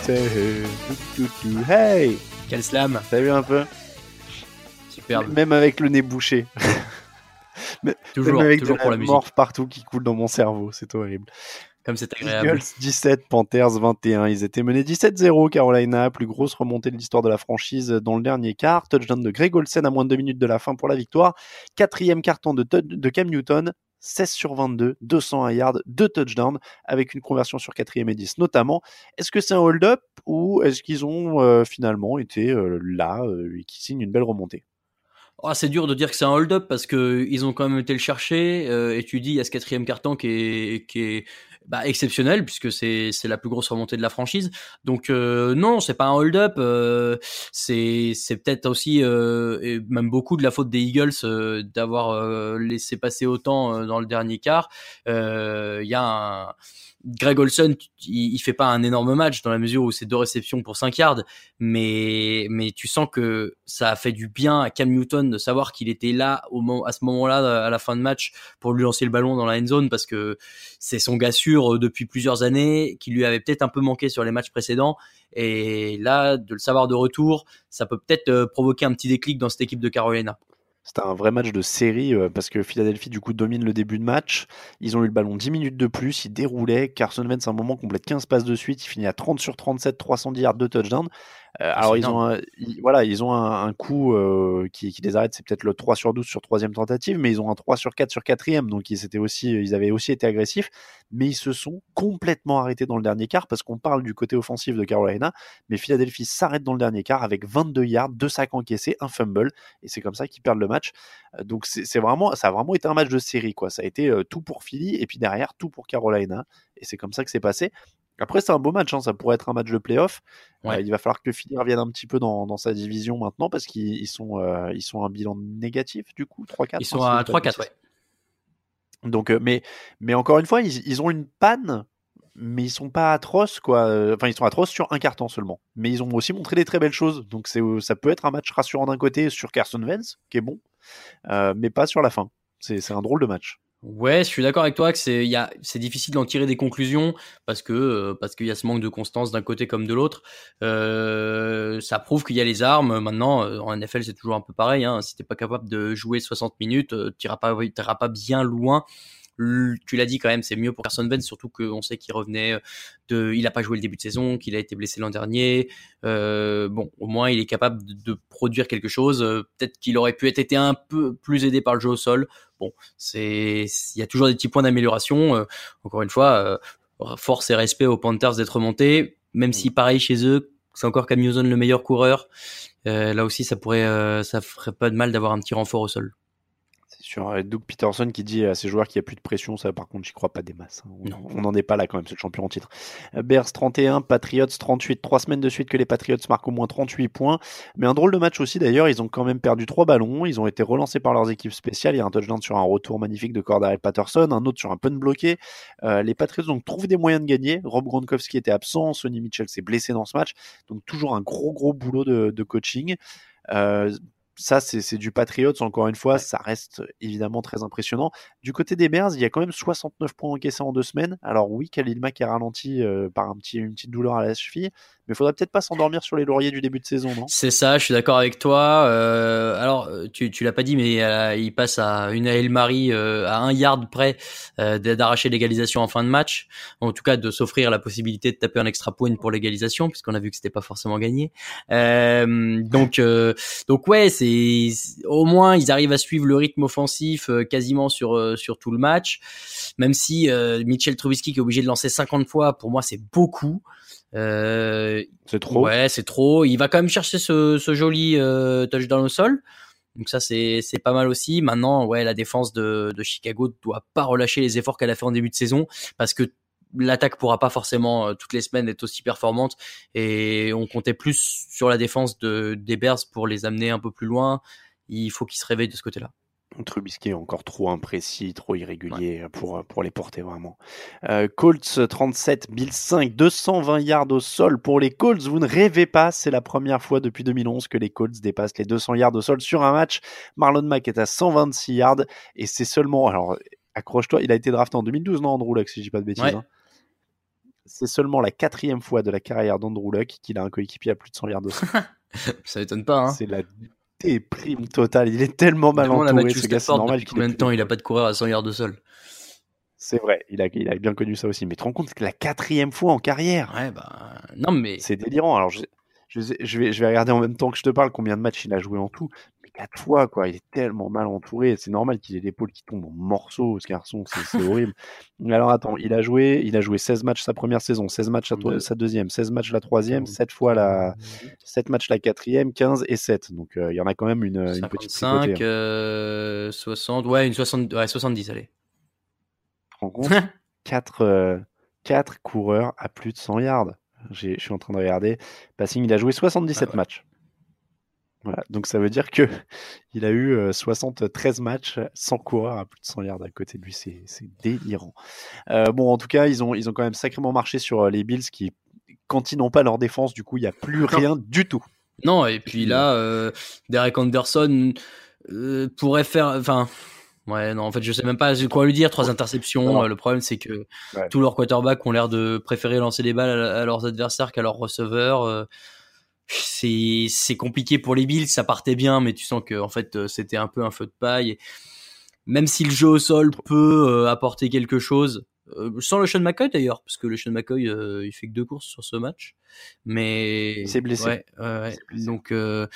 Hey. Quel slam T'as vu un peu? Superbe. Même avec le nez bouché. toujours, Même avec toujours de pour la la musique. morph partout qui coule dans mon cerveau, c'est horrible. Comme c'est agréable. Eagles 17, Panthers 21. Ils étaient menés 17-0, Carolina, plus grosse remontée de l'histoire de la franchise dans le dernier quart. Touchdown de Greg Olsen à moins de 2 minutes de la fin pour la victoire. Quatrième carton de, de Cam Newton. 16 sur 22, 201 yards, 2 touchdowns, avec une conversion sur 4 et 10 notamment. Est-ce que c'est un hold-up ou est-ce qu'ils ont euh, finalement été euh, là euh, et qui signent une belle remontée? Oh, c'est dur de dire que c'est un hold-up parce que ils ont quand même été le chercher euh, et tu dis il y a ce quatrième carton qui est qui est bah, exceptionnel puisque c'est c'est la plus grosse remontée de la franchise. Donc euh, non, c'est pas un hold-up. Euh, c'est c'est peut-être aussi euh, et même beaucoup de la faute des Eagles euh, d'avoir euh, laissé passer autant euh, dans le dernier quart. Il y a un Greg Olson, il, il fait pas un énorme match dans la mesure où c'est deux réceptions pour 5 yards, mais mais tu sens que ça a fait du bien à Cam Newton de savoir qu'il était là au moment, à ce moment-là à la fin de match pour lui lancer le ballon dans la end zone parce que c'est son gars sûr euh, depuis plusieurs années qui lui avait peut-être un peu manqué sur les matchs précédents et là de le savoir de retour, ça peut peut-être euh, provoquer un petit déclic dans cette équipe de Carolina. C'était un vrai match de série euh, parce que Philadelphie du coup domine le début de match. Ils ont eu le ballon 10 minutes de plus, ils déroulaient. Carson Wentz à un moment complète 15 passes de suite, il finit à 30 sur 37, 310 yards de touchdown. Euh, alors ils ont, un, ils, voilà, ils ont un, un coup euh, qui, qui, les arrête, c'est peut-être le 3 sur 12 sur troisième tentative, mais ils ont un 3 sur 4 sur quatrième, donc ils, étaient aussi, ils avaient aussi été agressifs, mais ils se sont complètement arrêtés dans le dernier quart parce qu'on parle du côté offensif de Carolina, mais Philadelphie s'arrête dans le dernier quart avec 22 yards, 2 sacs encaissés, un fumble, et c'est comme ça qu'ils perdent le match. Donc c'est vraiment, ça a vraiment été un match de série, quoi. Ça a été euh, tout pour Philly, et puis derrière tout pour Carolina, et c'est comme ça que c'est passé. Après, c'est un beau match, hein, ça pourrait être un match de playoff. Ouais. Euh, il va falloir que Philly revienne un petit peu dans, dans sa division maintenant parce qu'ils ils sont, euh, ils sont à un bilan négatif du coup, 3-4. Ils sont hein, à pas de 3-4, ouais. Donc, euh, mais, mais encore une fois, ils, ils ont une panne, mais ils sont pas atroces, quoi. Euh, Enfin, ils sont atroces sur un carton seulement. Mais ils ont aussi montré des très belles choses. Donc, euh, ça peut être un match rassurant d'un côté sur Carson Wentz, qui est bon, euh, mais pas sur la fin. C'est un drôle de match. Ouais, je suis d'accord avec toi que c'est y a c'est difficile d'en tirer des conclusions parce que euh, parce qu'il y a ce manque de constance d'un côté comme de l'autre. Euh, ça prouve qu'il y a les armes. Maintenant, euh, en NFL, c'est toujours un peu pareil. Hein. Si t'es pas capable de jouer 60 minutes, t'iras pas t'iras pas bien loin. Tu l'as dit quand même, c'est mieux pour Carson Wentz, surtout qu'on sait qu'il revenait euh, de, il a pas joué le début de saison, qu'il a été blessé l'an dernier. Euh, bon, au moins il est capable de, de produire quelque chose. Euh, Peut-être qu'il aurait pu être été un peu plus aidé par le jeu au sol. Bon, c'est, il y a toujours des petits points d'amélioration. Euh, encore une fois, force et respect aux Panthers d'être remontés, même si pareil chez eux, c'est encore Cam Newton le meilleur coureur. Euh, là aussi, ça pourrait, euh, ça ferait pas de mal d'avoir un petit renfort au sol. Sur Doug Peterson qui dit à ses joueurs qu'il n'y a plus de pression. Ça, par contre, j'y crois pas des masses. hein. On- n'en est pas là quand même, c'est le champion en titre. Bears 31, Patriots 38. Trois semaines de suite que les Patriots marquent au moins 38 points. Mais un drôle de match aussi d'ailleurs. Ils ont quand même perdu trois ballons. Ils ont été relancés par leurs équipes spéciales. Il y a un touchdown sur un retour magnifique de Cordarel Patterson, un autre sur un punt bloqué. Euh, les Patriots donc trouvent des moyens de gagner. Rob Gronkowski était absent. Sonny Mitchell s'est blessé dans ce match. Donc toujours un gros gros boulot de, de coaching. Euh, ça, c'est du Patriots, encore une fois, ça reste évidemment très impressionnant. Du côté des Bears, il y a quand même 69 points encaissés en deux semaines. Alors oui, Khalil Mack est ralenti euh, par un petit, une petite douleur à la cheville, mais faudrait peut-être pas s'endormir sur les lauriers du début de saison, non? C'est ça, je suis d'accord avec toi. Euh, alors, tu, tu l'as pas dit, mais euh, il passe à une Hail Mary euh, à un yard près euh, d'arracher l'égalisation en fin de match. En tout cas, de s'offrir la possibilité de taper un extra point pour l'égalisation, puisqu'on a vu que c'était pas forcément gagné. Euh, donc, euh, donc ouais, c'est au moins ils arrivent à suivre le rythme offensif quasiment sur sur tout le match. Même si Mitchell Trubisky qui est obligé de lancer 50 fois, pour moi c'est beaucoup. Euh, c'est trop. Ouais, c'est trop. Il va quand même chercher ce, ce joli euh, touchdown au sol. Donc ça c'est pas mal aussi. Maintenant, ouais, la défense de, de Chicago doit pas relâcher les efforts qu'elle a fait en début de saison parce que l'attaque pourra pas forcément euh, toutes les semaines être aussi performante et on comptait plus sur la défense de des Bears pour les amener un peu plus loin. Il faut qu'ils se réveillent de ce côté-là. Trubisky est encore trop imprécis, trop irrégulier pour, pour les porter vraiment. Euh, Colts 37, Bills 5, 220 yards au sol pour les Colts. Vous ne rêvez pas, c'est la première fois depuis 2011 que les Colts dépassent les 200 yards au sol sur un match. Marlon Mack est à 126 yards et c'est seulement, alors accroche-toi, il a été drafté en 2012, non Andrew Luck, si je dis pas de bêtises. Ouais. hein. C'est seulement la quatrième fois de la carrière d'Andrew Luck qu'il a un coéquipier à plus de 100 yards au sol. Ça étonne pas. Hein. C'est la déprime totale. Il est tellement mal entouré, Matthew ce gars, normal combien de temps il a pas de coureur à 100 yards de sol? C'est vrai, il a, il a bien connu ça aussi. Mais tu te rends compte que la quatrième fois en carrière Ouais, bah. Non, mais. C'est délirant. Alors, je, je, sais- je vais, je vais regarder en même temps que je te parle combien de matchs il a joué en tout. Mais fois, quoi. Il est tellement mal entouré. C'est normal qu'il ait l'épaule qui tombe en morceaux, ce garçon. C'est horrible. Alors, attends, il a joué, il a joué 16 matchs sa première saison, 16 matchs sa, deuxième, 16 matchs la troisième, 7 fois la, 7 matchs la quatrième, 15 et 7. Donc, euh, il y en a quand même une, une petite 55, tripotée, hein. euh, 60, ouais, une 60, ouais, 70, allez. rends compte? 4, coureurs à plus de 100 yards. Je suis en train de regarder. Passing, il a joué 77 matchs. Voilà. Donc ça veut dire que il a eu euh, 73 matchs sans coureur à plus de 100 yards à côté de lui. C'est délirant. Euh, bon, en tout cas, ils ont, ils ont quand même sacrément marché sur euh, les Bills qui, quand ils n'ont pas leur défense, du coup, il n'y a plus rien du tout. Non, et puis là, euh, Derek Anderson euh, pourrait faire. Enfin, ouais, non, en fait, je sais même pas quoi lui dire. Trois interceptions. Euh, le problème, c'est que Ouais. tous leurs quarterbacks ont l'air de préférer lancer les balles à, à leurs adversaires qu'à leurs receveurs. C'est c'est compliqué pour les Bills. Ça partait bien, mais tu sens que en fait, euh, c'était un peu un feu de paille. Et même si le jeu au sol peut euh, apporter quelque chose, euh, sans le Sean McCoy d'ailleurs, parce que le Sean McCoy, euh, il fait que deux courses sur ce match. Mais Il s'est blessé. Ouais, ouais, ouais. Donc, euh,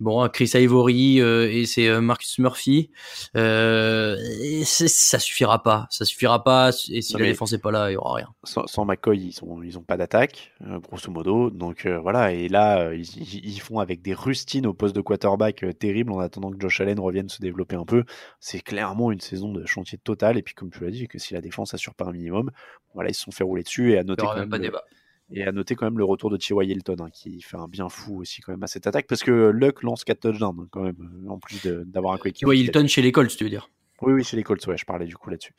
Bon, Chris Ivory euh, et c'est euh, Marcus Murphy, euh, et ça suffira pas, ça suffira pas. Et si la défense est pas là, il y aura rien. Sans, McCoy, ils sont, ils ont pas d'attaque, grosso modo. Donc voilà, et là, ils, ils, font avec des rustines au poste de quarterback terrible en attendant que Josh Allen revienne se développer un peu. C'est clairement une saison de chantier total. Et puis comme tu l'as dit, que si la défense assure pas un minimum, voilà, ils se sont fait rouler dessus et à noter quand même. Pas débat. Et à noter quand même le retour de T.Y. Hilton, hein, qui fait un bien fou aussi quand même à cette attaque, parce que Luck lance 4 touchdowns hein, quand même, euh, en plus d'avoir un coéquipier. T.Y. Hilton chez les Colts, tu veux dire? Oui, oui, chez les Colts, ouais, je parlais du coup là-dessus.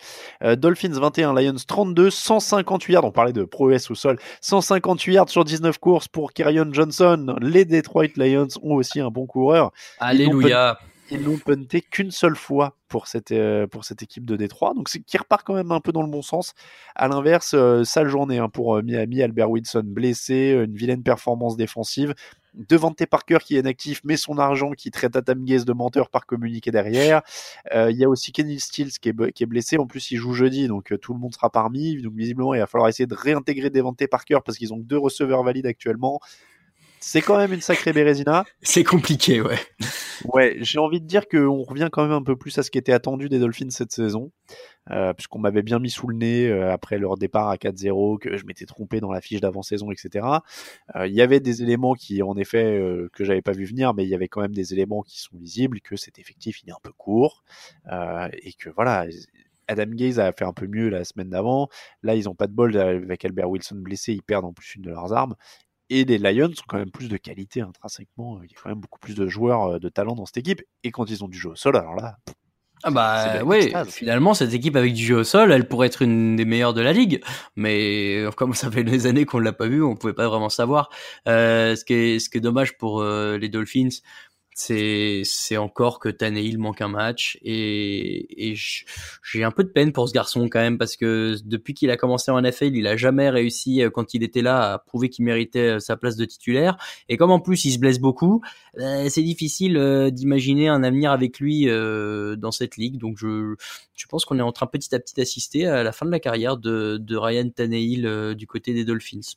Euh, Dolphins 21, Lions 32, 158 yards, on parlait de prouesse au sol, 158 yards sur 19 courses pour Kerryon Johnson. Les Detroit Lions ont aussi un bon coureur. Alléluia ils n'ont punté qu'une seule fois pour cette, euh, pour cette équipe de Détroit, donc c'est qui repart quand même un peu dans le bon sens. À l'inverse, euh, sale journée hein, pour euh, Miami, Albert Wilson blessé, une vilaine performance défensive. Devante Parker qui est inactif, mais son argent qui traite Adam Gaze de menteur par communiqué derrière. Il y a aussi Kenny Stills qui est, qui est, blessé. En plus, il joue jeudi, donc tout le monde sera parmi. Donc visiblement, il va falloir essayer de réintégrer Devante Parker parce qu'ils ont deux receveurs valides actuellement c'est quand même une sacrée Bérésina. C'est compliqué, ouais. Ouais, j'ai envie de dire qu'on revient quand même un peu plus à ce qui était attendu des Dolphins cette saison, euh, puisqu'on m'avait bien mis sous le nez euh, après leur départ à 4-0, que je m'étais trompé dans la fiche d'avant-saison, etc. Euh, il y avait des éléments qui, en effet, que j'avais pas vu venir, mais il y avait quand même des éléments qui sont visibles, que cet effectif, il est un peu court, et que voilà, Adam Gaze a fait un peu mieux la semaine d'avant. Là, ils n'ont pas de bol avec Albert Wilson blessé. Ils perdent en plus une de leurs armes. Et les Lions ont quand même plus de qualité intrinsèquement. Il y a quand même beaucoup plus de joueurs euh, de talent dans cette équipe. Et quand ils ont du jeu au sol, alors là. Ah bah oui, finalement cette équipe avec du jeu au sol, elle pourrait être une des meilleures de la ligue, mais euh, comme ça fait des années qu'on l'a pas vu, on pouvait pas vraiment savoir. Euh, ce qui est ce qui est dommage pour euh, les Dolphins, c'est encore que Tannehill manque un match et, et j'ai un peu de peine pour ce garçon quand même parce que depuis qu'il a commencé en NFL, il a jamais réussi euh, quand il était là à prouver qu'il méritait euh, sa place de titulaire et comme en plus il se blesse beaucoup, euh, c'est difficile d'imaginer un avenir avec lui dans cette ligue donc je je pense qu'on est en train petit à petit d'assister à la fin de la carrière de, de Ryan Tannehill du côté des Dolphins.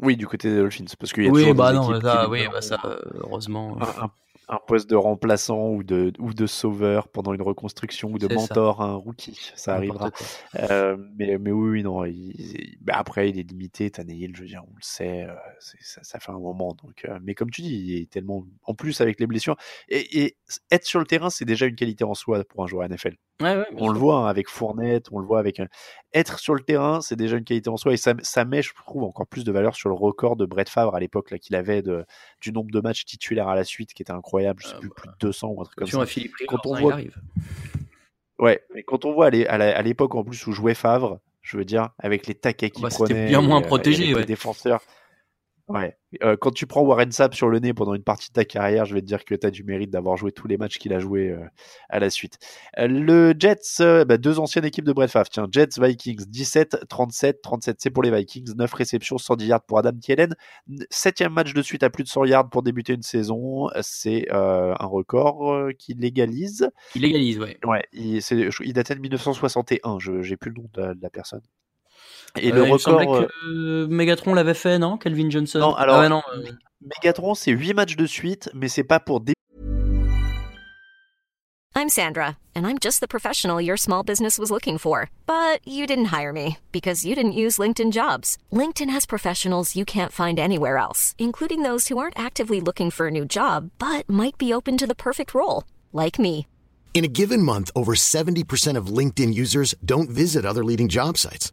Oui, du côté des Dolphins, parce qu'il y a oui, toujours bah des non, équipes ça, qui oui, bah ça, heureusement. Un, un, poste de remplaçant ou de, ou de sauveur pendant une reconstruction ou de mentor à un rookie, ça arrivera. Euh, mais, mais oui, non, il, bah après il est limité, Tannehill, je veux dire, on le sait, euh, ça, ça, fait un moment. Donc, euh, mais comme tu dis, il est tellement, en plus avec les blessures, et, et être sur le terrain, c'est déjà une qualité en soi pour un joueur NFL on le voit hein, avec Fournette, on le voit avec être sur le terrain, c'est déjà une qualité en soi et ça, ça met, je trouve, encore plus de valeur sur le record de Brett Favre à l'époque là qu'il avait de, du nombre de matchs titulaires à la suite qui était incroyable, je sais ah plus, plus de 200 ou un truc comme ça. quand on voit, ouais, mais quand on voit à l'époque en plus où jouait Favre, je veux dire, avec les taquets qu'il bah, prenait, bien moins protégé, les défenseurs Ouais. Euh, quand tu prends Warren Sapp sur le nez pendant une partie de ta carrière, je vais te dire que tu as du mérite d'avoir joué tous les matchs qu'il a joué euh, à la suite. Euh, le Jets, bah, deux anciennes équipes de Brett Favre. Tiens, Jets Vikings 17, 37, 37, c'est pour les Vikings. 9 réceptions, 110 yards pour Adam Thielen. Septième match de suite à plus de 100 yards pour débuter une saison. C'est un record qui légalise. Il légalise, ouais. Ouais, il, il datait de 1961. Je j'ai plus le nom de la personne. Et le euh, record. Que euh, Megatron l'avait fait, non Calvin Johnson? Non, alors. Ah non, euh. Megatron, c'est 8 matchs de suite, mais c'est pas pour des. I'm Sandra, and I'm just the professional your small business was looking for. But you didn't hire me because you didn't use LinkedIn jobs. LinkedIn has professionals you can't find anywhere else, including those who aren't actively looking for a new job, but might be open to the perfect role, like me. In a given month, over 70% of LinkedIn users don't visit other leading job sites.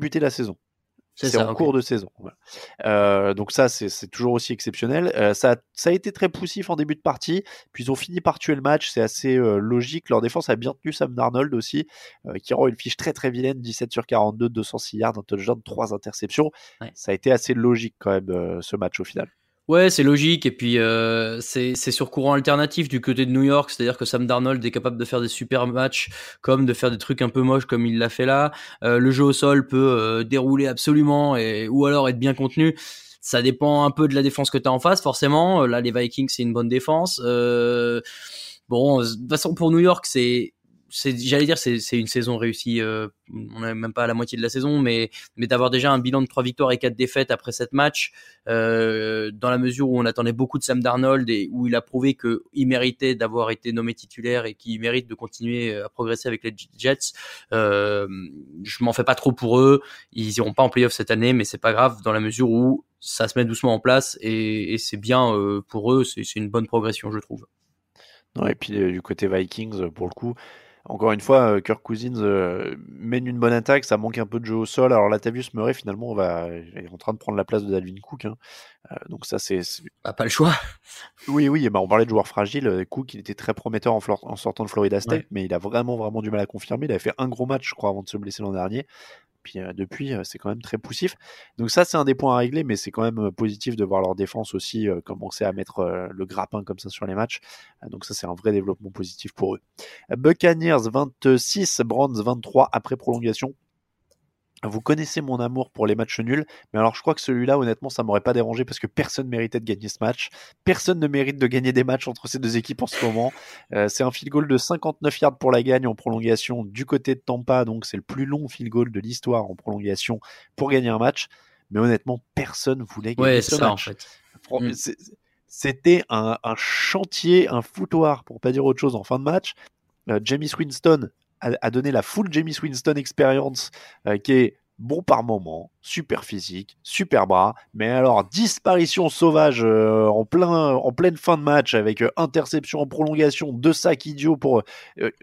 Buter la saison. C'est en cours de saison. Euh, donc ça, c'est toujours aussi exceptionnel. Euh, ça, ça a été très poussif en début de partie, puis ils ont fini par tuer le match. C'est assez euh, logique. Leur défense a bien tenu Sam Darnold aussi, qui rend une fiche très très vilaine, 17 sur 42, 206 yards, un touchdown, 3 interceptions. Ça a été assez logique quand même ce match au final. Ouais, c'est logique. Et puis, euh, c'est sur courant alternatif du côté de New York. C'est-à-dire que Sam Darnold est capable de faire des super matchs, comme de faire des trucs un peu moches, comme il l'a fait là. Euh, le jeu au sol peut euh, dérouler absolument, et, ou alors être bien contenu. Ça dépend un peu de la défense que tu as en face, forcément. Là, les Vikings, c'est une bonne défense. Euh, bon, de toute façon, pour New York, c'est j'allais dire c'est une saison réussie euh, on n'est même pas à la moitié de la saison mais d'avoir déjà un bilan de trois victoires et quatre défaites après sept matchs euh, dans la mesure où on attendait beaucoup de Sam Darnold et où il a prouvé que il méritait d'avoir été nommé titulaire et qu'il mérite de continuer à progresser avec les Jets euh, je m'en fais pas trop pour eux. Ils iront pas en playoff cette année mais c'est pas grave dans la mesure où ça se met doucement en place et, et c'est bien euh, pour eux c'est une bonne progression je trouve. Non, et puis du côté Vikings pour le coup encore une fois, euh, Kirk Cousins euh, mène une bonne attaque, ça manque un peu de jeu au sol. Alors Latavius Murray, finalement, on va, est en train de prendre la place de Dalvin Cook. Hein. Euh, donc ça, c'est... Bah, pas le choix. Oui, oui, bah, on parlait de joueurs fragiles. Cook, il était très prometteur en, en sortant de Florida State, mais il a vraiment, vraiment du mal à confirmer. Il avait fait un gros match, je crois, avant de se blesser l'an dernier. Puis depuis, c'est quand même très poussif. Donc ça, c'est un des points à régler, mais c'est quand même positif de voir leur défense aussi commencer à mettre le grappin comme ça sur les matchs. donc ça, c'est un vrai développement positif pour eux. Buccaneers 26, Browns 23 après prolongation. Vous connaissez mon amour pour les matchs nuls, mais alors je crois que celui-là, honnêtement, ça m'aurait pas dérangé parce que personne méritait de gagner ce match. Personne ne mérite de gagner des matchs entre ces deux équipes en ce moment. Euh, c'est un field goal de 59 yards pour la gagne en prolongation du côté de Tampa, donc c'est le plus long field goal de l'histoire en prolongation pour gagner un match. Mais honnêtement, personne voulait gagner ce match. Mm. C'était un, chantier, un foutoir, pour pas dire autre chose, en fin de match. Euh, Jamie Winston a, donné la full Jamie Winston experience euh, qui est bon par moment, super physique, super bras, mais alors disparition sauvage euh, en plein en pleine fin de match avec euh, interception en prolongation, deux sacs idiots pour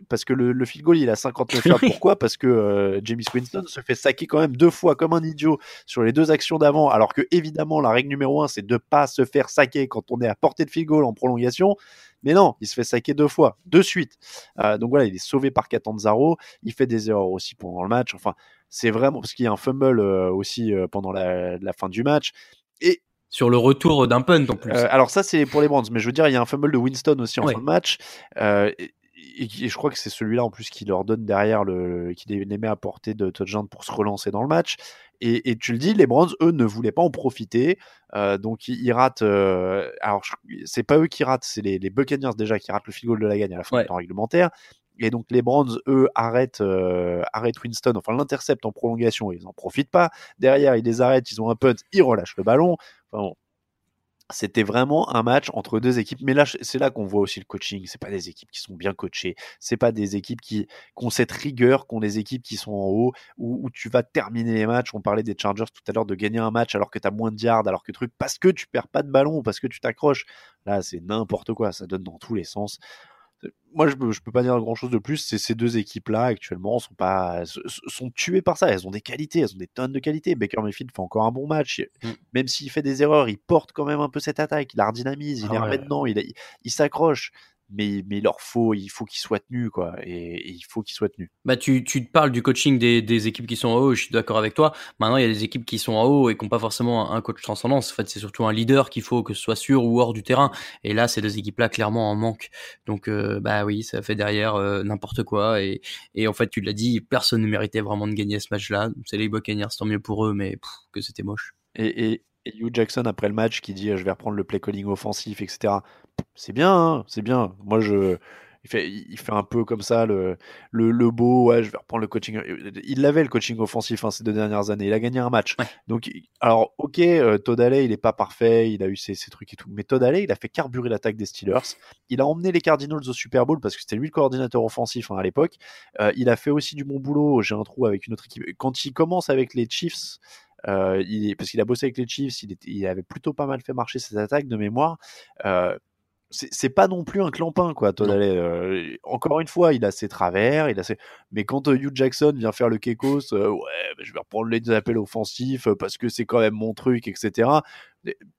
parce que le, le, field goal il a 59 yards. Pourquoi? Parce que Jamie Winston se fait saquer quand même deux fois comme un idiot sur les deux actions d'avant, alors que évidemment la règle numéro un c'est de pas se faire saquer quand on est à portée de field goal en prolongation. Mais non, il se fait saquer deux fois, de suite. Euh, donc voilà, il est sauvé par Catanzaro. Il fait des erreurs aussi pendant le match. Enfin, c'est vraiment parce qu'il y a un fumble euh, aussi euh, pendant la, fin du match. Et sur le retour d'un punt en plus. alors ça c'est pour les Brands, mais je veux dire il y a un fumble de Winston aussi en fin de match. Et, je crois que c'est celui-là en plus qui leur donne derrière le, qui les met à portée de touchdown pour se relancer dans le match. Et, tu le dis, les Browns, eux, ne voulaient pas en profiter. Euh, donc, ils, ratent. Euh, alors, c'est pas eux qui ratent, c'est les, Buccaneers déjà qui ratent le field goal de la gagne à la fin du temps réglementaire. Et donc, les Browns, eux, arrêtent, euh, arrêtent Winston, enfin, l'interceptent en prolongation. Ils n'en profitent pas. Derrière, ils les arrêtent, ils ont un punt, ils relâchent le ballon. Enfin, bon, c'était vraiment un match entre deux équipes. Mais là, c'est là qu'on voit aussi le coaching. C'est pas des équipes qui sont bien coachées. C'est pas des équipes qui, ont cette rigueur, qu'ont des équipes qui sont en haut, où, tu vas terminer les matchs. On parlait des Chargers tout à l'heure de gagner un match alors que tu as moins de yards, alors que truc, parce que tu perds pas de ballon, parce que tu t'accroches. Là, c'est n'importe quoi. Ça donne dans tous les sens moi, je peux, peux pas dire grand chose de plus. C'est ces deux équipes-là actuellement sont pas sont tuées par ça. Elles ont des qualités, elles ont des tonnes de qualités. Baker Mayfield fait encore un bon match, mm. même s'il fait des erreurs, il porte quand même un peu cette attaque. Il la redynamise, il ah est remet dedans, il, il s'accroche mais, mais il leur faut, il faut qu'ils soient tenus, quoi. Et, il faut qu'ils soient tenus. Bah, tu, tu parles du coaching des, des équipes qui sont en haut, je suis d'accord avec toi. Maintenant, il y a des équipes qui sont en haut et qui n'ont pas forcément un coach transcendance. En fait, c'est surtout un leader qu'il faut que ce soit sûr ou hors du terrain. Et là, ces deux équipes-là, clairement, en manquent. Donc, euh, bah oui, ça fait derrière euh, n'importe quoi. Et, et en fait, tu l'as dit, personne ne méritait vraiment de gagner ce match-là. C'est les Buccaneers, tant mieux pour eux, mais que c'était moche. Et, et, et Hugh Jackson après le match qui dit je vais reprendre le play calling offensif, etc. C'est bien, hein, c'est bien. Moi, je, il fait, il fait un peu comme ça le, le, beau. Ouais, je vais reprendre le coaching. Il l'avait le coaching offensif hein, ces deux dernières années. Il a gagné un match. Donc, alors, ok, euh, Todd Alley, il est pas parfait. Il a eu ses, trucs et tout. Mais Todd Alley, il a fait carburer l'attaque des Steelers. Il a emmené les Cardinals au Super Bowl parce que c'était lui le coordinateur offensif hein, à l'époque. Euh, il a fait aussi du bon boulot. J'ai un trou avec une autre équipe. Quand il commence avec les Chiefs. Euh, il, parce qu'il a bossé avec les Chiefs, il, il, avait plutôt pas mal fait marcher ses attaques de mémoire. Euh, c'est pas non plus un clampin quoi. Euh, encore une fois il a ses travers il a ses... mais quand euh, Hugh Jackson vient faire le Kekos ouais je vais reprendre les appels offensifs parce que c'est quand même mon truc etc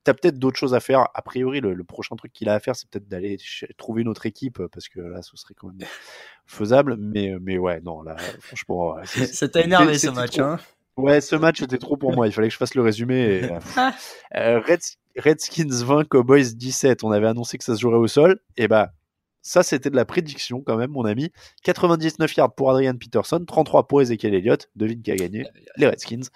t'as peut-être d'autres choses à faire. A priori le, prochain truc qu'il a à faire c'est peut-être d'aller trouver une autre équipe parce que là ce serait quand même faisable. Mais mais ouais non là franchement ça t'a énervé ce match hein? Ouais, ce match était trop pour moi. Il fallait que je fasse le résumé. euh, Redskins 20, Cowboys 17. On avait annoncé que ça se jouerait au sol. Et bah, ça, c'était de la prédiction quand même, mon ami. 99 yards pour Adrian Peterson, 33 pour Ezekiel Elliott. Devine qui a gagné Les Redskins.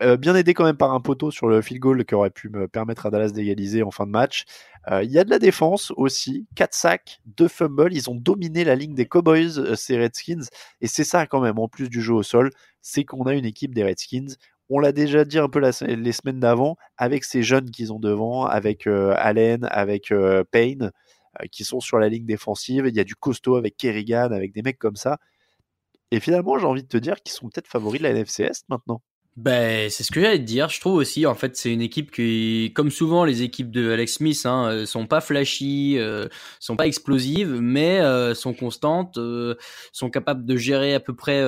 Euh, bien aidé quand même par un poteau sur le field goal qui aurait pu me permettre à Dallas d'égaliser en fin de match. Euh, il y a de la défense aussi, 4 sacs, 2 fumbles, ils ont dominé la ligne des Cowboys, euh, ces Redskins, et c'est ça quand même, en plus du jeu au sol, c'est qu'on a une équipe des Redskins on l'a déjà dit un peu les semaines d'avant, avec ces jeunes qu'ils ont devant, avec Allen, avec Payne, qui sont sur la ligne défensive. Il y a du costaud avec Kerrigan, avec des mecs comme ça. Et finalement, j'ai envie de te dire qu'ils sont peut-être favoris de la NFCS maintenant. Ben, c'est ce que j'allais te dire. Je trouve aussi, en fait, c'est une équipe qui, comme souvent les équipes de Alex Smith, hein, euh, sont pas flashy, euh, sont pas explosives, mais euh, sont constantes, euh, sont capables de gérer à peu près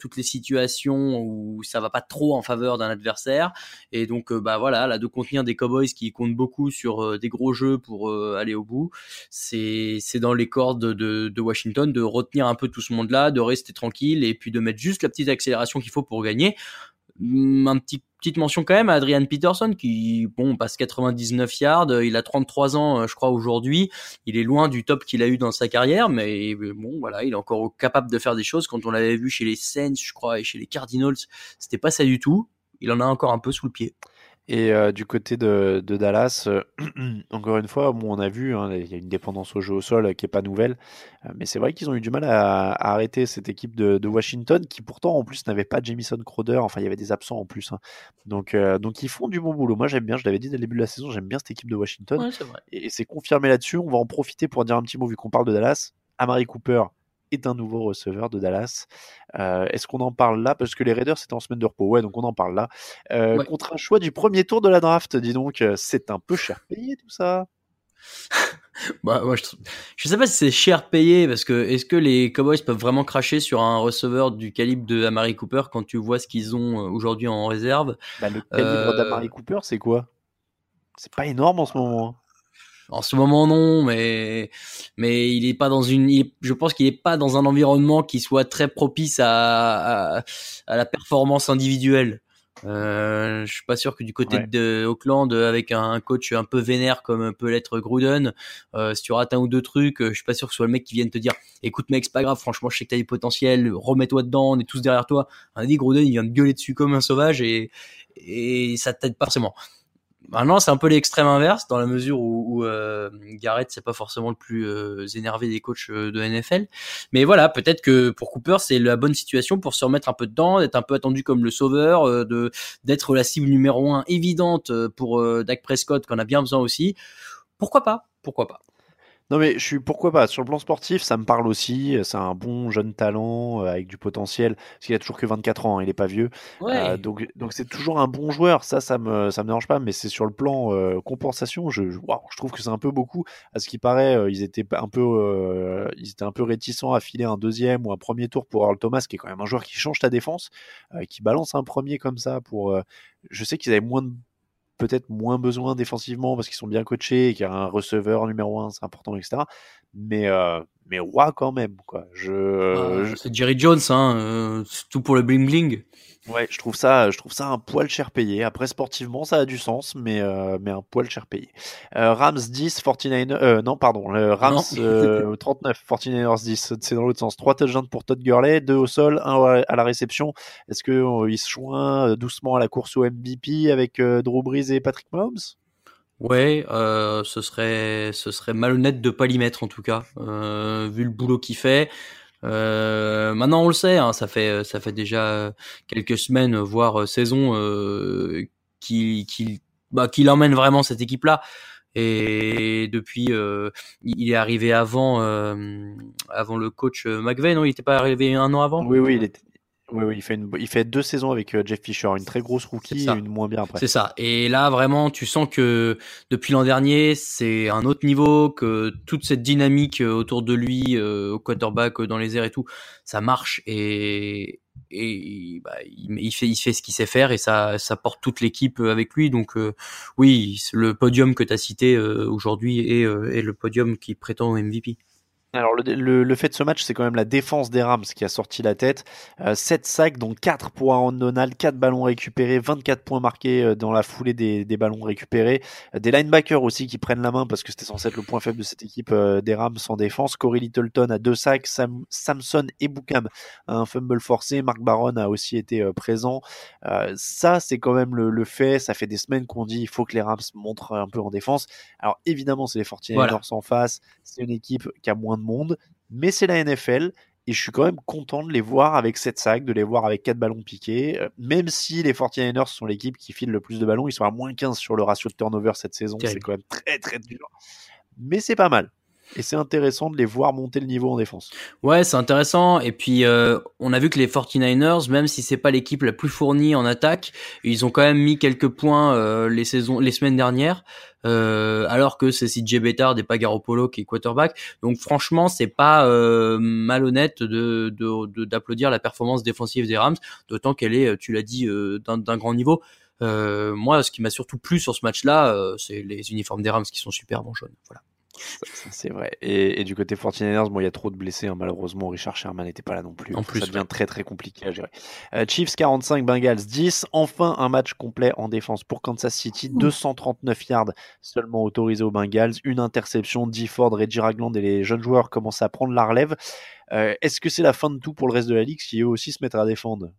toutes les situations où ça va pas trop en faveur d'un adversaire. Et donc, bah voilà, là, de contenir des Cowboys qui comptent beaucoup sur des gros jeux pour aller au bout, c'est c'est dans les cordes de, de Washington de retenir un peu tout ce monde-là, de rester tranquille et puis de mettre juste la petite accélération qu'il faut pour gagner. Mm, un petit petite mention quand même à Adrian Peterson qui bon passe 99 yards, il a 33 ans euh, je crois aujourd'hui, il est loin du top qu'il a eu dans sa carrière mais bon voilà, il est encore capable de faire des choses quand on l'avait vu chez les Saints je crois et chez les Cardinals, c'était pas ça du tout. Il en a encore un peu sous le pied. Et euh, du côté de, de Dallas, euh, encore une fois, bon, on a vu, hein, il y a une dépendance au jeu au sol qui est pas nouvelle, euh, mais c'est vrai qu'ils ont eu du mal à, à arrêter cette équipe de, de, Washington, qui pourtant en plus n'avait pas Jamison Crowder, enfin il y avait des absents en plus, hein. donc donc ils font du bon boulot. Moi j'aime bien, je l'avais dit dès le début de la saison, j'aime bien cette équipe de Washington, ouais, et c'est confirmé là-dessus. On va en profiter pour dire un petit mot vu qu'on parle de Dallas. Amari Cooper, est un nouveau receveur de Dallas. Euh, est-ce qu'on en parle là? Parce que les Raiders c'était en semaine de repos. Ouais, donc on en parle là. Euh, contre un choix du premier tour de la draft, dis donc, euh, c'est un peu cher payé tout ça? bah, moi, je, je sais pas si c'est cher payé parce que est-ce que les Cowboys peuvent vraiment cracher sur un receveur du calibre de Amari Cooper quand tu vois ce qu'ils ont aujourd'hui en réserve? Bah, Le calibre d'Amari Cooper, c'est quoi? C'est pas énorme en ce moment. Hein. En ce moment, non, mais mais il est pas dans une. je pense qu'il est pas dans un environnement qui soit très propice à à, à la performance individuelle. Euh, je suis pas sûr que du côté de Auckland, avec un coach un peu vénère comme peut l'être Gruden, euh, si tu rates un ou deux trucs, je suis pas sûr que ce soit le mec qui vienne te dire, écoute mec, c'est pas grave, franchement, je sais que t'as du potentiel, remets-toi dedans, on est tous derrière toi. Un dit Gruden, il vient de gueuler dessus comme un sauvage et et ça t'aide pas forcément. Maintenant, c'est un peu l'extrême inverse dans la mesure où, où euh, Garrett c'est pas forcément le plus euh, énervé des coachs euh, de NFL. Mais voilà, peut-être que pour Cooper c'est la bonne situation pour se remettre un peu dedans, d'être un peu attendu comme le sauveur, euh, de d'être la cible numéro un évidente pour Dak Prescott qu'on a bien besoin aussi. Pourquoi pas? Pourquoi pas? Non mais je suis pourquoi pas? Sur le plan sportif ça me parle aussi. C'est un bon jeune talent euh, avec du potentiel. Parce qu'il a toujours que 24 ans hein, il est pas vieux. Euh, donc donc c'est toujours un bon joueur. Ça ça me ça me dérange pas mais c'est sur le plan euh, compensation je je, je trouve que c'est un peu beaucoup. À ce qui paraît ils étaient un peu ils étaient un peu réticents à filer un deuxième ou un premier tour pour Earl Thomas qui est quand même un joueur qui change ta défense qui balance un premier comme ça pour je sais qu'ils avaient moins de peut-être moins besoin défensivement parce qu'ils sont bien coachés et qu'il y a un receveur numéro un, c'est important, etc. Mais, euh, mais roi quand même, quoi. Je, ah, C'est Jerry Jones, hein, euh, tout pour le bling bling. Ouais, je trouve ça, je trouve ça un poil cher payé. Après, sportivement, ça a du sens, mais, euh, mais un poil cher payé. Euh, Rams 10, 49 euh, non, pardon, le Rams euh, 39, 49ers 10, c'est dans l'autre sens. 3 touchdowns pour Todd Gurley, 2 au sol, 1 à la réception. Est-ce qu'il euh, il se joint doucement à la course au MVP avec Drew Brees et Patrick Mahomes? Ouais, euh, ce serait ce serait malhonnête de pas l'y mettre en tout cas, euh, vu le boulot qu'il fait. Euh, maintenant, on le sait, hein, ça fait ça fait déjà quelques semaines, voire saison, euh, qu'il qu'il bah, qu'il emmène vraiment cette équipe-là. Et depuis, euh, il est arrivé avant euh, avant le coach McVeigh, non? Il était pas arrivé un an avant? Oui, oui, il était. Oui, oui, il fait, une, il fait deux saisons avec euh, Jeff Fisher, une très grosse rookie et une moins bien après. C'est ça. Et là, vraiment, tu sens que depuis l'an dernier, c'est un autre niveau, que toute cette dynamique euh, autour de lui, euh, au quarterback, dans les airs et tout, ça marche et, et bah, il, fait, il fait ce qu'il sait faire et ça, ça porte toute l'équipe avec lui. Donc oui, le podium que tu as cité aujourd'hui est, est le podium qui prétend au MVP. Alors le, le, fait de ce match, c'est quand même la défense des Rams qui a sorti la tête. Euh, 7 sacs, donc 4 pour Aaron Donald, 4 ballons récupérés, 24 points marqués euh, dans la foulée des, des ballons récupérés. Euh, des linebackers aussi qui prennent la main parce que c'était censé être le point faible de cette équipe euh, des Rams en défense. Corey Littleton a 2 sacs, Sam, Samson et Boukham a un fumble forcé. Mark Baron a aussi été présent. ça, c'est quand même le, le, fait. Ça fait des semaines qu'on dit il faut que les Rams montrent un peu en défense. Alors évidemment, c'est les 49ers voilà. en face. C'est une équipe qui a moins de monde, mais c'est la NFL et je suis quand même content de les voir avec 7 sacs, de les voir avec 4 ballons piqués, euh, même si les 49ers sont l'équipe qui file le plus de ballons, ils sont à moins 15 sur le ratio de turnover cette saison, c'est quand même très très dur. Mais c'est pas mal. Et c'est intéressant de les voir monter le niveau en défense. Ouais, c'est intéressant. Et puis, euh, on a vu que les 49ers, même si c'est pas l'équipe la plus fournie en attaque, ils ont quand même mis quelques points euh, les saisons, les semaines dernières. Euh, alors que c'est CJ Bettard et pas Garoppolo qui est quarterback. Donc franchement, c'est pas euh, malhonnête de d'applaudir de, la performance défensive des Rams, d'autant qu'elle est, tu l'as dit, euh, d'un grand niveau. Euh, moi, ce qui m'a surtout plu sur ce match-là, c'est les uniformes des Rams qui sont superbes en jaune. Voilà. C'est vrai. Et, et, du côté 49ers, bon, il y a trop de blessés. Hein. Malheureusement, Richard Sherman n'était pas là non plus. En plus, ça devient ouais. très très compliqué à gérer. Euh, Chiefs 45, Bengals 10. Enfin, un match complet en défense pour Kansas City. Mmh. 239 yards seulement autorisés aux Bengals. Une interception. D. Ford, Reggie Ragland et les jeunes joueurs commencent à prendre la relève. Euh, Est-ce que c'est la fin de tout pour le reste de la ligue qui eux aussi se mettent à défendre?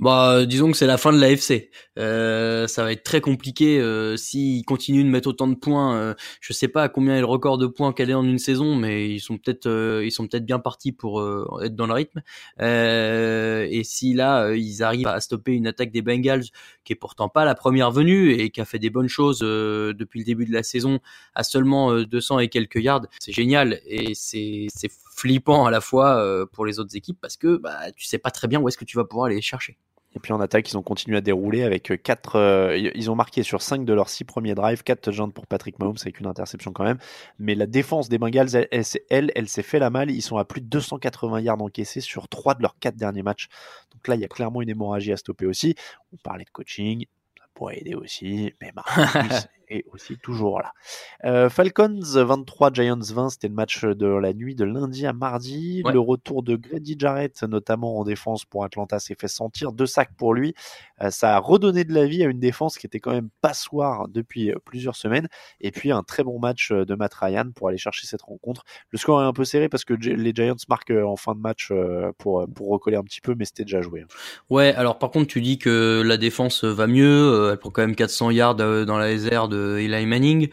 Bah, disons que c'est la fin de l'AFC. Euh, ça va être très compliqué euh, s'ils continuent de mettre autant de points. Euh, je sais pas à combien est le record de points qu'elle est en une saison, mais ils sont peut-être euh, ils sont peut-être bien partis pour euh, être dans le rythme. Euh, et si là ils arrivent à stopper une attaque des Bengals qui est pourtant pas la première venue et qui a fait des bonnes choses depuis le début de la saison à seulement 200 et quelques yards, c'est génial et c'est flippant à la fois euh, pour les autres équipes parce que bah, tu sais pas très bien où est-ce que tu vas pouvoir aller les chercher. Et puis en attaque, ils ont continué à dérouler avec 4. Euh, ils ont marqué sur 5 de leurs 6 premiers drives, 4 touchdowns pour Patrick Mahomes avec une interception quand même. Mais la défense des Bengals, elle, elle, elle, elle s'est fait la malle. Ils sont à plus de 280 yards encaissés sur 3 de leurs 4 derniers matchs. Donc là, il y a clairement une hémorragie à stopper aussi. On parlait de coaching, ça pourrait aider aussi, mais Marcus est aussi toujours là. Euh, Falcons 23, Giants 20, c'était le match de la nuit de lundi à mardi. Ouais. Le retour de Grady Jarrett, notamment en défense pour Atlanta, s'est fait sentir. Deux sacs pour lui. Euh, ça a redonné de la vie à une défense qui était quand même passoire depuis euh, plusieurs semaines. Et puis un très bon match euh, de Matt Ryan pour aller chercher cette rencontre. Le score est un peu serré parce que les Giants marquent en fin de match pour, pour recoller un petit peu, mais c'était déjà joué. hein. Ouais, alors par contre, tu dis que la défense va mieux. Elle prend quand même 400 yards dans la SR de Eli Manning.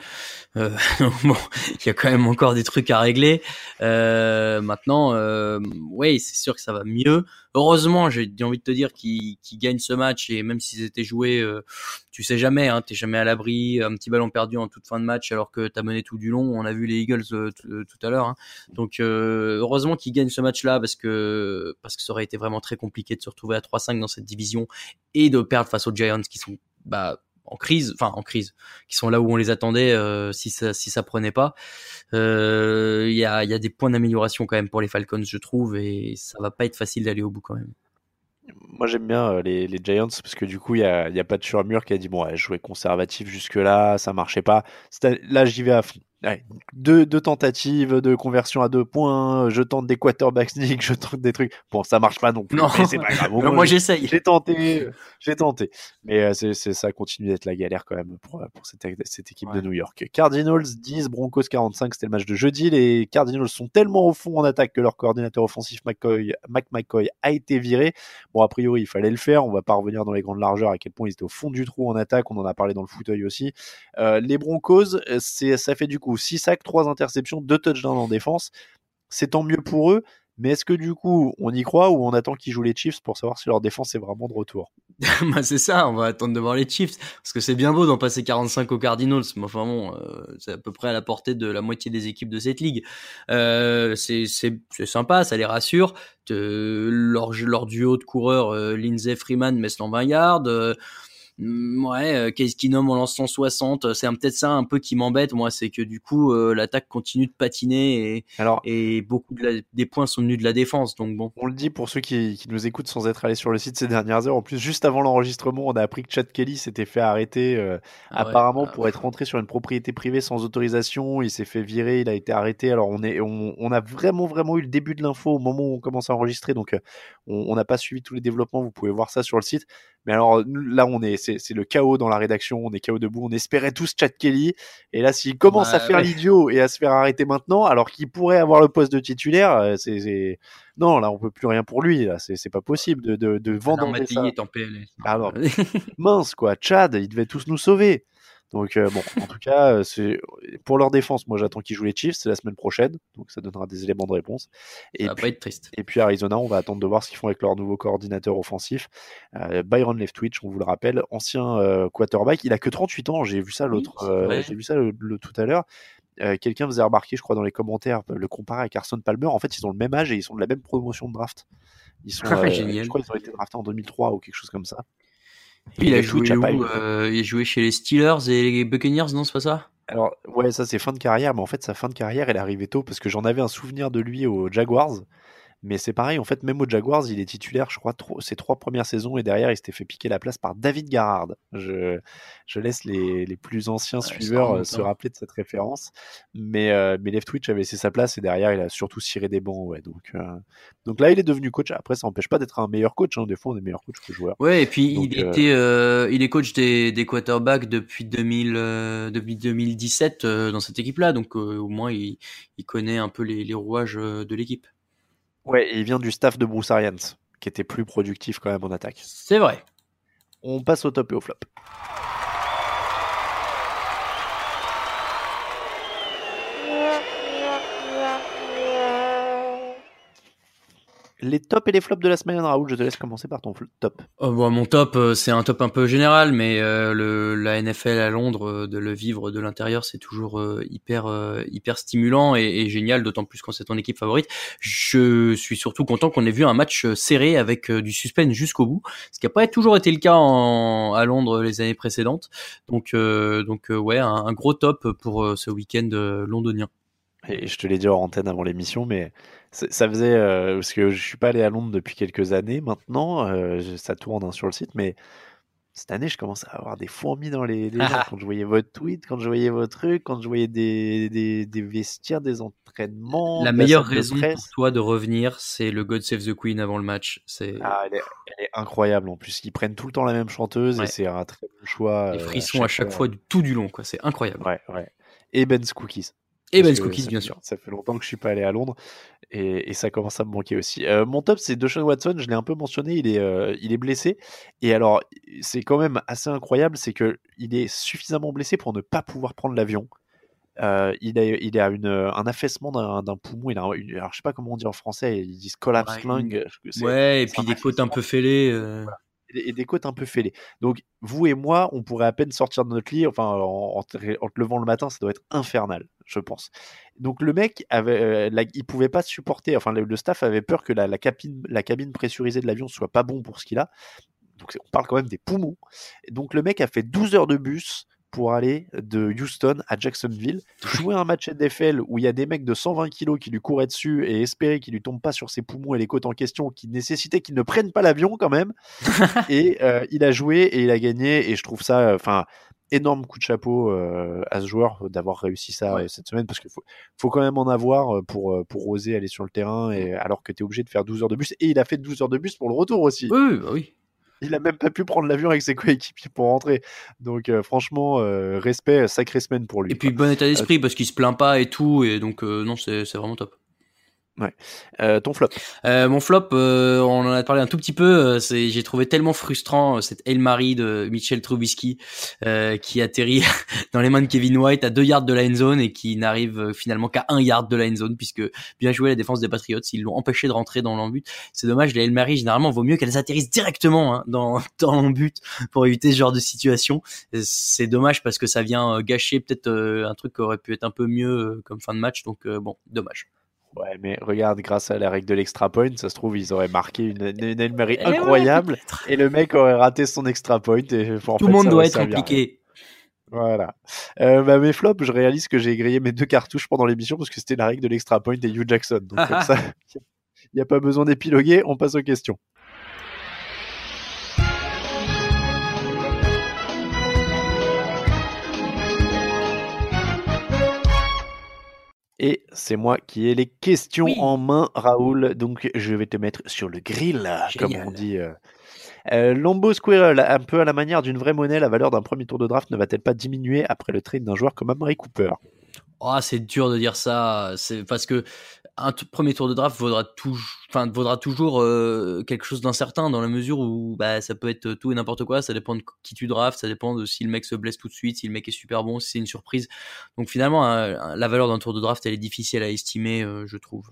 Euh, bon, il y a quand même encore des trucs à régler. Euh, maintenant, euh, oui, c'est sûr que ça va mieux. Heureusement, j'ai envie de te dire qu'ils qu gagnent ce match et même s'ils étaient joués, euh, tu sais jamais, hein, t'es jamais à l'abri. Un petit ballon perdu en toute fin de match alors que t'as mené tout du long. On a vu les Eagles euh, tout à l'heure. Hein. Donc heureusement qu'ils gagnent ce match-là parce que parce que ça aurait été vraiment très compliqué de se retrouver à 3-5 dans cette division et de perdre face aux Giants qui sont bah en crise, enfin en crise, qui sont là où on les attendait euh, si ça si ça prenait pas. Il euh, y, a, y a des points d'amélioration quand même pour les Falcons, je trouve, et ça va pas être facile d'aller au bout quand même. Moi j'aime bien euh, les, Giants parce que du coup il y a, pas de surmur qui a dit bon je jouais conservatif jusque là, ça marchait pas. Là j'y vais à fond. Ouais, deux, deux, tentatives de conversion à deux points, je tente des quarterback sneak, je tente des trucs. Bon, ça marche pas non plus, non. mais c'est pas grave. moi j'essaye. J'ai tenté, j'ai tenté. Mais euh, c'est, ça continue d'être la galère quand même pour, pour cette, cette équipe ouais. de New York. Cardinals 10, Broncos 45, c'était le match de jeudi. Les Cardinals sont tellement au fond en attaque que leur coordinateur offensif McCoy, Mac McCoy a été viré. Bon, a priori, il fallait le faire. On va pas revenir dans les grandes largeurs à quel point ils étaient au fond du trou en attaque. On en a parlé dans le fauteuil aussi. Euh, les Broncos, c'est, ça fait du coup 6 sacs, 3 interceptions, 2 touchdowns en défense. C'est tant mieux pour eux, mais est-ce que du coup on y croit ou on attend qu'ils jouent les Chiefs pour savoir si leur défense est vraiment de retour? Bah, c'est ça, on va attendre de voir les Chiefs. Parce que c'est bien beau d'en passer 45 aux Cardinals, mais enfin bon, euh, c'est à peu près à la portée de la moitié des équipes de cette ligue. Euh, c'est sympa, ça les rassure. Leur, duo de coureurs, euh, Lindsay Freeman, Meslan 20 yards. Euh, Mm, ouais, euh, qu'est-ce qu'il nomme en lance 160 C'est peut-être ça un peu qui m'embête, moi, c'est que du coup, euh, l'attaque continue de patiner et, Alors, et beaucoup de des points sont venus de la défense. Donc bon. On le dit pour ceux qui, qui, nous écoutent sans être allés sur le site ces dernières heures. En plus, juste avant l'enregistrement, on a appris que Chad Kelly s'était fait arrêter euh, ah apparemment ouais, pour être rentré sur une propriété privée sans autorisation. Il s'est fait virer, il a été arrêté. Alors on est, on, on a vraiment vraiment eu le début de l'info au moment où on commence à enregistrer, donc on n'a pas suivi tous les développements. Vous pouvez voir ça sur le site. Mais alors là, on est, c'est le chaos dans la rédaction, on est chaos debout, on espérait tous Chad Kelly. Et là, s'il commence ouais, à faire ouais. l'idiot et à se faire arrêter maintenant, alors qu'il pourrait avoir le poste de titulaire, euh, c'est non, là, on peut plus rien pour lui. Là, c'est pas possible de, de, de vendre. Ah non, ça. est en PLS. Alors, mince quoi, Chad, il devait tous nous sauver. Donc euh, bon, en tout cas, euh, c'est pour leur défense. Moi, j'attends qu'ils jouent les Chiefs. C'est la semaine prochaine, donc ça donnera des éléments de réponse. Et ça puis, va pas être triste. Et puis Arizona, on va attendre de voir ce qu'ils font avec leur nouveau coordinateur offensif, euh, Byron Leftwich. On vous le rappelle, ancien euh, quarterback. Il a que 38 ans. J'ai vu ça l'autre. Oui, J'ai vu ça le, le, tout à l'heure. Quelqu'un faisait remarquer, je crois, dans les commentaires, le comparer à Carson Palmer. En fait, ils ont le même âge et ils sont de la même promotion de draft. Ils sont, Génial. je crois qu'ils ont été draftés en 2003 ou quelque chose comme ça. Il a, joué où, euh, il a joué chez les Steelers et les Buccaneers, non, c'est pas ça? Alors, ouais, ça c'est fin de carrière, mais en fait, sa fin de carrière, elle est arrivée tôt parce que j'en avais un souvenir de lui aux Jaguars. Mais c'est pareil, en fait, même aux Jaguars, il est titulaire, je crois, ses trois premières saisons et derrière, il s'était fait piquer la place par David Garrard. Je, je laisse les, les plus anciens ouais, suiveurs se rappeler de cette référence. Mais, euh, mais Leftwich avait laissé sa place et derrière, il a surtout ciré des bancs. Ouais, donc, euh, donc là, il est devenu coach. Après, ça n'empêche pas d'être un meilleur coach. Hein. Des fois, on est meilleur coach que joueur. Ouais, et puis donc, il, était, euh, il est coach des, des quarterbacks depuis, 2000, depuis 2017 dans cette équipe-là. Donc au moins, il, il connaît un peu les, les rouages de l'équipe. Ouais, et il vient du staff de Bruce Arians, qui était plus productif quand même en attaque. C'est vrai. On passe au top et au flop. Les tops et les flops de la semaine, Raoul, je te laisse commencer par ton top. Oh, bon, mon top, euh, c'est un top un peu général, mais euh, le, la NFL à Londres, euh, de le vivre de l'intérieur, c'est toujours euh, hyper euh, hyper stimulant et, et génial, d'autant plus quand c'est ton équipe favorite. Je suis surtout content qu'on ait vu un match serré avec du suspense jusqu'au bout, ce qui n'a pas toujours été le cas en, à Londres les années précédentes. Donc donc ouais, un, un, gros top pour ce week-end londonien. Et je te l'ai dit en antenne avant l'émission, mais ça faisait euh, parce que je suis pas allé à Londres depuis quelques années maintenant, euh, ça tourne hein, sur le site, mais cette année je commence à avoir des fourmis dans les, les ah. quand je voyais votre tweet, quand je voyais vos trucs, quand je voyais des, des, des vestiaires, des entraînements. La meilleure raison pour toi de revenir, c'est le God Save the Queen avant le match. C'est ah, elle, est, elle est incroyable en plus. Ils prennent tout le temps la même chanteuse ouais. et c'est un très bon choix. Les frissons euh, à chaque, à chaque fois, du tout du long, quoi. C'est incroyable. Ouais, ouais. Et Ben's Cookies. Et Ben's Cookies, bien sûr. Ça fait longtemps que je suis pas allé à Londres et, et ça commence à me manquer aussi. Euh, mon top, c'est Deshaun Watson. Je l'ai un peu mentionné. Il est, euh, il est blessé. Et alors, c'est quand même assez incroyable, c'est que il est suffisamment blessé pour ne pas pouvoir prendre l'avion. Euh, il, a, il a une, un affaissement d'un poumon. Il a une, alors, je sais pas comment on dit en français. Ils disent collapse ouais, lung. Ouais, et puis des côtes un peu fêlées. Euh... Voilà et des côtes un peu fêlées. Donc, vous et moi, on pourrait à peine sortir de notre lit, enfin, en, te, levant le matin, ça doit être infernal, je pense. Donc, le mec, avait, euh, il pouvait pas supporter, enfin, le, staff avait peur que la, cabine, la cabine pressurisée de l'avion soit pas bon pour ce qu'il a. Donc, on parle quand même des poumons. Donc, le mec a fait 12 heures de bus pour aller de Houston à Jacksonville, jouer un match NFL où il y a des mecs de 120 kilos qui lui couraient dessus et espérer qu'il lui tombe pas sur ses poumons et les côtes en question, qui nécessitaient qu'il ne prenne pas l'avion quand même. et euh, il a joué et il a gagné et je trouve ça, enfin, énorme coup de chapeau euh, à ce joueur d'avoir réussi ça ouais. cette semaine parce qu'il faut, faut quand même en avoir pour, pour oser aller sur le terrain et alors que tu es obligé de faire 12 heures de bus et il a fait 12 heures de bus pour le retour aussi. Oui, bah oui il a même pas pu prendre l'avion avec ses coéquipiers pour rentrer. Donc euh, franchement, euh, respect, sacrée semaine pour lui. Et puis bon état d'esprit euh, parce qu'il se plaint pas et tout, et donc non, c'est vraiment top. Ouais. Euh, ton flop euh, Mon flop, euh, on en a parlé un tout petit peu. euh, c'est, j'ai trouvé tellement frustrant euh, cette Hail Mary de Mitchell Trubisky euh, qui atterrit dans les mains de Kevin White à deux yards de la end zone et qui n'arrive finalement qu'à un yard de la end zone puisque bien joué la défense des Patriots, ils l'ont empêché de rentrer dans l'embut. C'est dommage. Les Hail Mary généralement vaut mieux qu'elles atterrissent directement hein, dans dans l'embut pour éviter ce genre de situation. C'est dommage parce que ça vient gâcher peut-être un truc qui aurait pu être un peu mieux comme fin de match. Donc bon, dommage. Ouais, mais regarde, grâce à la règle de l'extra point, ça se trouve, ils auraient marqué une, une ouais, incroyable et le mec aurait raté son extra point. Et, Tout le monde doit être impliqué. Voilà. Euh, bah, mes flops, je réalise que j'ai grillé mes deux cartouches pendant l'émission parce que c'était la règle de l'extra point et Hugh Jackson. Donc comme ça, il n'y a pas besoin d'épiloguer, on passe aux questions. Et c'est moi qui ai les questions en main, Raoul. Donc je vais te mettre sur le grill, comme on dit. euh. Euh, Lambeau Squirrel, un peu à la manière d'une vraie monnaie, la valeur d'un premier tour de draft ne va-t-elle pas diminuer après le trade d'un joueur comme Amari Cooper? Oh, c'est dur de dire ça. C'est parce que un premier tour de draft vaudra toujours, enfin, vaudra toujours euh, quelque chose d'incertain dans la mesure où bah, ça peut être tout et n'importe quoi. Ça dépend de qui tu drafts, ça dépend de si le mec se blesse tout de suite, si le mec est super bon, si c'est une surprise. Donc finalement, un- la valeur d'un tour de draft, elle est difficile à estimer, euh, je trouve.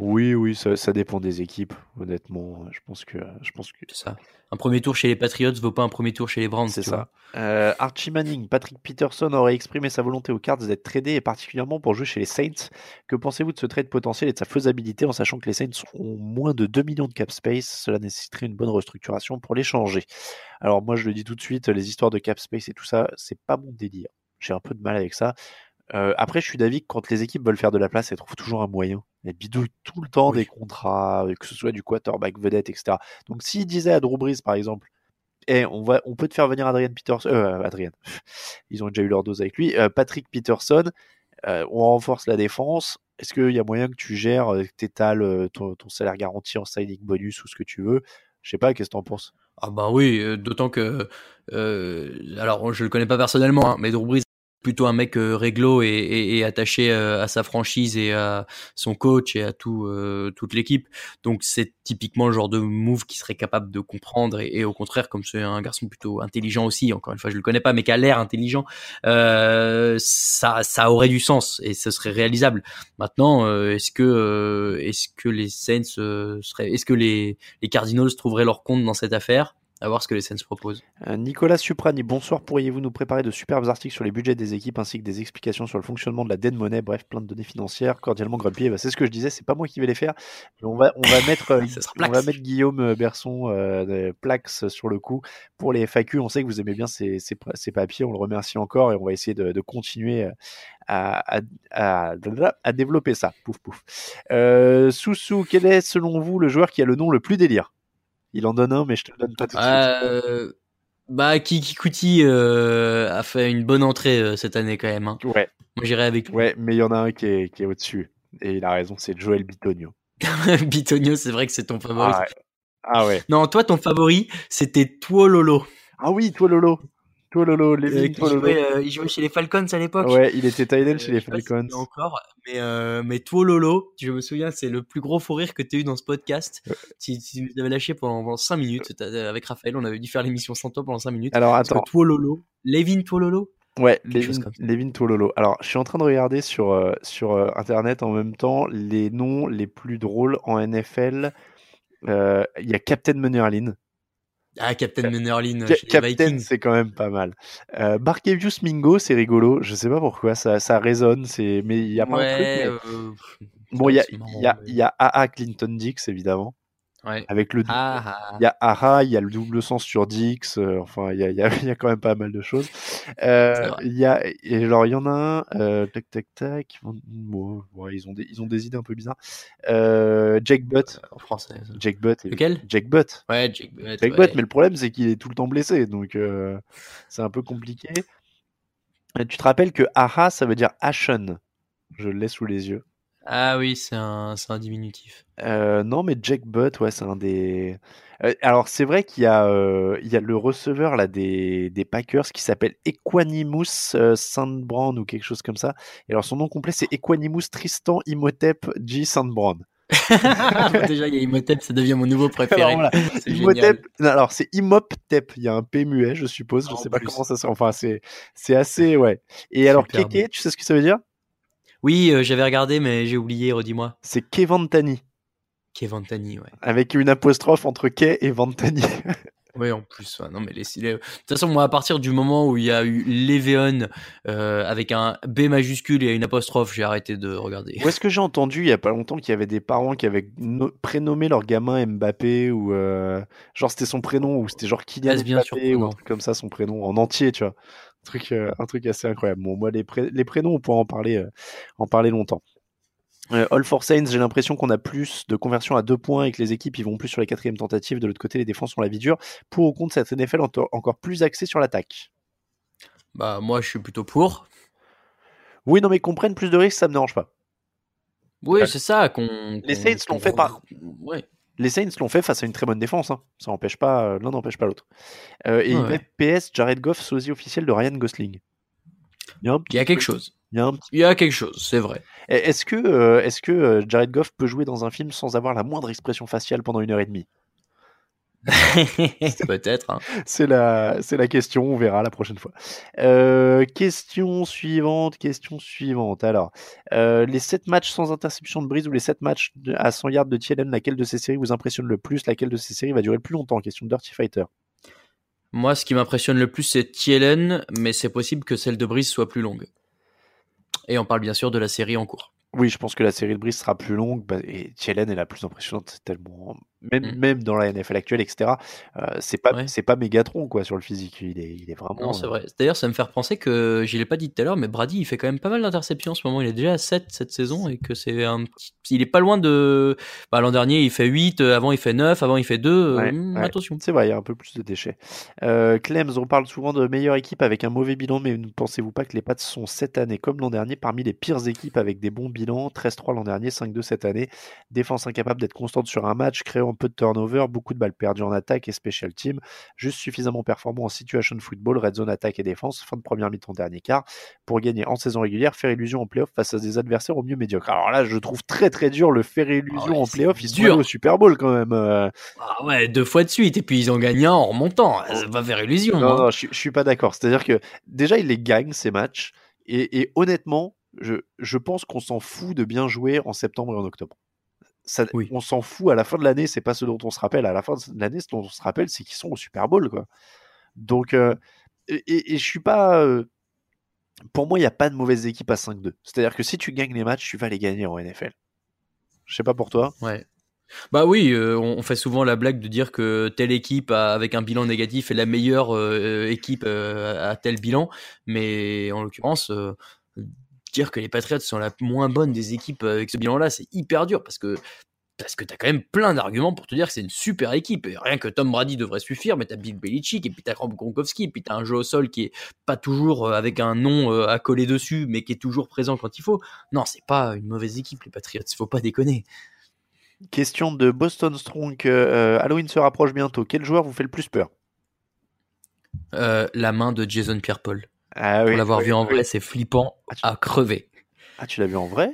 Oui, oui, ça, ça dépend des équipes, honnêtement. Je pense que. Je pense que... C'est ça. Un premier tour chez les Patriots vaut pas un premier tour chez les Browns. C'est ça. Euh, Archie Manning, Patrick Peterson aurait exprimé sa volonté aux Cards d'être tradé et particulièrement pour jouer chez les Saints. Que pensez-vous de ce trade potentiel et de sa faisabilité en sachant que les Saints ont moins de 2 millions de cap space? Cela nécessiterait une bonne restructuration pour l'échanger. Alors moi je le dis tout de suite, les histoires de cap space et tout ça, c'est pas mon délire. J'ai un peu de mal avec ça. Euh, après, je suis d'avis que quand les équipes veulent faire de la place, elles trouvent toujours un moyen. Elles bidouillent tout le temps des contrats, euh, que ce soit du quarterback vedette, etc. Donc, s'ils disaient à Drew Brees, par exemple, Eh, on, va, on peut te faire venir Adrian Peterson, euh, Adrian, ils ont déjà eu leur dose avec lui, euh, Patrick Peterson, on renforce la défense. Est-ce qu'il y a moyen que tu gères, que tu étales ton, ton salaire garanti en signing bonus ou ce que tu veux? Je sais pas, qu'est-ce que t'en penses? Ah bah oui, d'autant que euh, alors je le connais pas personnellement, hein, mais Drew Brees plutôt un mec euh, réglo et, et- et attaché euh, à sa franchise et à son coach et à tout euh, toute l'équipe. Donc c'est typiquement le genre de move qui serait capable de comprendre et, et au contraire comme c'est un garçon plutôt intelligent aussi. Encore une fois, je le connais pas, mais qui a l'air intelligent, euh, ça ça aurait du sens et ce serait réalisable. Maintenant, euh, est-ce que euh, est-ce que les Saints seraient, est-ce que les les Cardinals trouveraient leur compte dans cette affaire? À voir ce que les Saints proposent. Euh, Nicolas Suprani, bonsoir. Pourriez-vous nous préparer de superbes articles sur les budgets des équipes ainsi que des explications sur le fonctionnement de la dead money? Bref, plein de données financières. Cordialement, Grumpy. Eh ben, c'est ce que je disais, c'est pas moi qui vais les faire. Mais on va, on va mettre, euh, on va mettre Guillaume euh, Berson euh, de Plax sur le coup pour les FAQ. On sait que vous aimez bien ces, ces, ces papiers. On le remercie encore et on va essayer de, de continuer euh, à, à, à, à développer ça. Pouf, pouf. Euh, Soussou, quel est selon vous le joueur qui a le nom le plus délire? Il en donne un, mais je te le donne pas tout de suite. Euh, bah, Kiki Kuti euh, a fait une bonne entrée euh, cette année quand même. hein. Ouais. Moi j'irai avec lui. Ouais, mais il y en a un qui est, qui est au-dessus. Et il a raison, c'est Joel Bitonio. Bitonio, c'est vrai que c'est ton favori. Ah ouais. Ah ouais. Non, toi ton favori, c'était Tuololo. Ah oui, toi Lolo. Toi Lolo, Euh, Levin, qui toi Lolo. jouait, euh, il jouait chez les Falcons à l'époque. Ouais, il était Tyrell Euh, chez les Falcons. encore, mais, euh, mais Tuololo, je me souviens, c'est le plus gros fou rire que tu as eu dans ce podcast. Tu, tu nous avais lâché pendant, pendant 5 minutes. Avec Raphaël, on avait dû faire l'émission sans toi pendant 5 minutes. Alors, attends. Tuololo, Levin Tuololo, Ouais, ça. Levin Tuololo. Alors, je suis en train de regarder sur, euh, sur euh, Internet en même temps les noms les plus drôles en NFL. Il y a Captain Munnerlin. Ah, Captain Ca- les Captain, c'est quand même pas mal. Euh, Barkevius Mingo, c'est rigolo. Je sais pas pourquoi, ça, ça résonne. C'est, mais il y a pas un Ouais, truc. mais- euh, Bon, il y a, y a, mais- il y a AA Clinton Dix, évidemment. Ouais. Avec le, Ah, ah. il y a AHA, il y a le double sens sur Dix, euh, enfin, il y a, il y, a, il y a quand même pas mal de choses. Euh, il y a, et alors, il y en a un, euh, tac, tac, tac, bon, ils ont des, ils ont des idées un peu bizarres. Jake Butt. En français. ça. Jake Butt. Lequel? Jake Butt. Ouais, Jake Butt. Jake ouais. Butt, mais le problème, c'est qu'il est tout le temps blessé, donc c'est un peu compliqué. Tu te rappelles que AHA, ça veut dire Ashen? Je le laisse sous les yeux. Ah oui, c'est un, un diminutif. Euh, non, mais Jack Butt, ouais, c'est un des. Euh, alors, c'est vrai qu'il y, a, euh, il y a le receveur là, des, des Packers qui s'appelle Equanimus euh, Sandbrand ou quelque chose comme ça. Et alors, son nom complet, c'est Equanimus Tristan Imhotep G. Sandbrand. Déjà, il y a Imhotep, ça devient mon nouveau préféré. Alors, voilà. Imhotep, non, alors c'est Imhotep, il y a un P muet, je suppose, je En sais pas plus. comment ça se Enfin, c'est assez, ouais. Et alors. Keke, tu sais ce que ça veut dire? Oui, euh, j'avais regardé, mais j'ai oublié, redis-moi. C'est Kevantani, Kevantani, ouais. avec une apostrophe entre Ke et Vantani. Oui, en plus. Non, mais les, les- De toute façon, moi, à partir du moment où il y a eu Leveon euh, avec un B majuscule et une apostrophe, j'ai arrêté de regarder. Où est-ce que j'ai entendu il y a pas longtemps qu'il y avait des parents qui avaient no- prénommé leur gamin Mbappé ou euh, genre c'était son prénom ou c'était genre Kylian c'est bien Mbappé ou un truc comme ça son prénom en entier tu vois truc euh, un truc assez incroyable bon moi les, pré- les prénoms on pourra en parler euh, en parler longtemps Euh, All for Saints, j'ai l'impression qu'on a plus de conversion à deux points et que les équipes ils vont plus sur les quatrièmes tentatives. De l'autre côté, les défenses ont la vie dure. Pour au compte, cette NFL encore plus axée sur l'attaque? Bah, moi, je suis plutôt pour. Oui, non, mais qu'on prenne plus de risques, ça me dérange pas. Oui, c'est ça. qu'on Les Saints l'ont qu'on- fait par. Ouais. Les Saints l'ont fait face à une très bonne défense. hein. Ça n'empêche pas, euh, l'un n'empêche pas l'autre. Euh, et Ouais, il met PS Jared Goff, sosie officiel de Ryan Gosling. Il y a, un Il y a quelque chose. Il y a un petit- Il y a quelque chose, c'est vrai. Et Est-ce que, est-ce que euh, Jared Goff peut jouer dans un film sans avoir la moindre expression faciale pendant une heure et demie? Peut-être. hein. C'est la, c'est la question, on verra la prochaine fois. Euh, question suivante, question suivante. Alors, euh, les 7 matchs sans interception de Brise ou les 7 matchs de- à 100 yards de Thielen, laquelle de ces séries vous impressionne le plus? Laquelle de ces séries va durer le plus longtemps? Question de Dirty Fighter. Moi, ce qui m'impressionne le plus, c'est Thielen, mais c'est possible que celle de Brice soit plus longue. Et on parle bien sûr de la série en cours. Oui, je pense que la série de Brice sera plus longue bah, et Thielen est la plus impressionnante, c'est tellement même, Mm. même dans la NFL actuelle, etc. euh, c'est pas Ouais. c'est pas Mégatron quoi sur le physique, il est, il est vraiment. Non, c'est euh, vrai. D'ailleurs, ça me fait penser que, je l'ai pas dit tout à l'heure, mais Brady, il fait quand même pas mal d'interceptions en ce moment. Il est déjà à 7 cette saison et que c'est un petit... Il est pas loin de... Bah, l'an dernier, il fait 8, euh, avant il fait 9, avant il fait 2. euh, Ouais, hmm, ouais. Attention. C'est vrai, il y a un peu plus de déchets. Euh, Clems, on parle souvent de meilleure équipe avec un mauvais bilan, mais ne pensez-vous pas que les Pats sont cette année, comme l'an dernier, parmi les pires équipes avec des bons bilans? 13-3 l'an dernier, 5-2 cette année. Défense incapable d'être constante sur un match, créant peu de turnover, beaucoup de balles perdues en attaque et special team, juste suffisamment performant en situation football, red zone attaque et défense, fin de première mi-temps, dernier quart, pour gagner en saison régulière, faire illusion en playoff face à des adversaires au mieux médiocres. Alors là, je trouve très très dur le faire illusion Ah ouais, en playoff, ils sont dur. au Super Bowl quand même. euh. Ah ouais, deux fois de suite. Et puis ils ont gagné un en remontant. Ça va faire illusion. Non, hein. non, je, je suis pas d'accord. C'est-à-dire que déjà, il les gagne, ces matchs. Et, et honnêtement, je, je pense qu'on s'en fout de bien jouer en septembre et en octobre. Ça, On s'en fout à la fin de l'année, c'est pas ce dont on se rappelle. À la fin de l'année, ce dont on se rappelle, c'est qu'ils sont au Super Bowl. Quoi. Donc, euh, et, je suis pas. euh, pour moi, il n'y a pas de mauvaise équipe à 5-2. C'est-à-dire que si tu gagnes les matchs, tu vas les gagner en NFL. Je sais pas pour toi. Ouais. Bah oui, euh, on fait souvent la blague de dire que telle équipe a- avec un bilan négatif est la meilleure euh, équipe euh, à tel bilan, mais en l'occurrence, dire que les Patriots sont la moins bonne des équipes avec ce bilan-là, c'est hyper dur parce que parce que t'as quand même plein d'arguments pour te dire que c'est une super équipe. Et rien que Tom Brady devrait suffire, mais t'as Bill Belichick, et puis t'as Rob Gronkowski, et puis t'as un jeu au sol qui est pas toujours euh, avec un nom euh, à coller dessus, mais qui est toujours présent quand il faut. Non, c'est pas une mauvaise équipe, les Patriots, faut pas déconner. Question de Boston Strong. euh, Halloween se rapproche bientôt. Quel joueur vous fait le plus peur? Euh, la main de Jason Pierre-Paul. Ah oui, Pour l'avoir oui, vu en oui. vrai, c'est flippant à crever. Ah, tu l'as vu en vrai?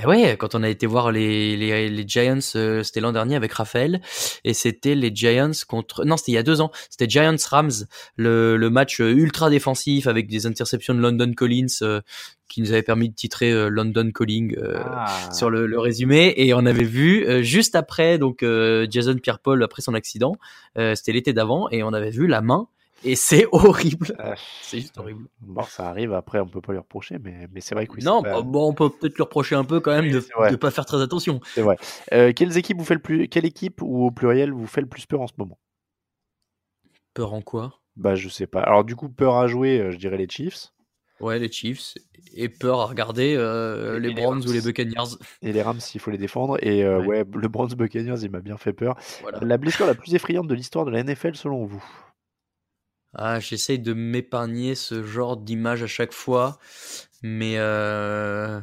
Eh ouais, quand on a été voir les, les, les Giants, euh, c'était l'an dernier avec Raphaël, et c'était les Giants contre... Non, c'était il y a deux ans. C'était Giants-Rams, le, le match euh, ultra défensif avec des interceptions de London Collins euh, qui nous avait permis de titrer euh, London Calling Ah. sur le, le résumé. Et on avait vu juste après, donc Jason Pierre-Paul après son accident, c'était l'été d'avant, et on avait vu la main. Et c'est horrible. C'est juste horrible. Bon, ça arrive, après, on peut pas lui reprocher, mais, mais c'est vrai que oui. non, pas- bah, bon, on peut peut-être lui reprocher un peu quand même de ne pas faire très attention. C'est vrai. Euh, quelles équipes vous fait le plus... Quelle équipe, ou au pluriel, vous fait le plus peur en ce moment? Peur en quoi? Bah, je sais pas. Alors, du coup, peur à jouer, euh, je dirais les Chiefs. Ouais, les Chiefs. Et peur à regarder euh, les les Browns ou les Buccaneers. Et les Rams, s'il faut les défendre. Et euh, ouais. le Browns Buccaneers, il m'a bien fait peur. La blessure la plus effrayante de l'histoire de la NFL, selon vous? Ah, j'essaye de m'épargner ce genre d'image à chaque fois. Mais euh...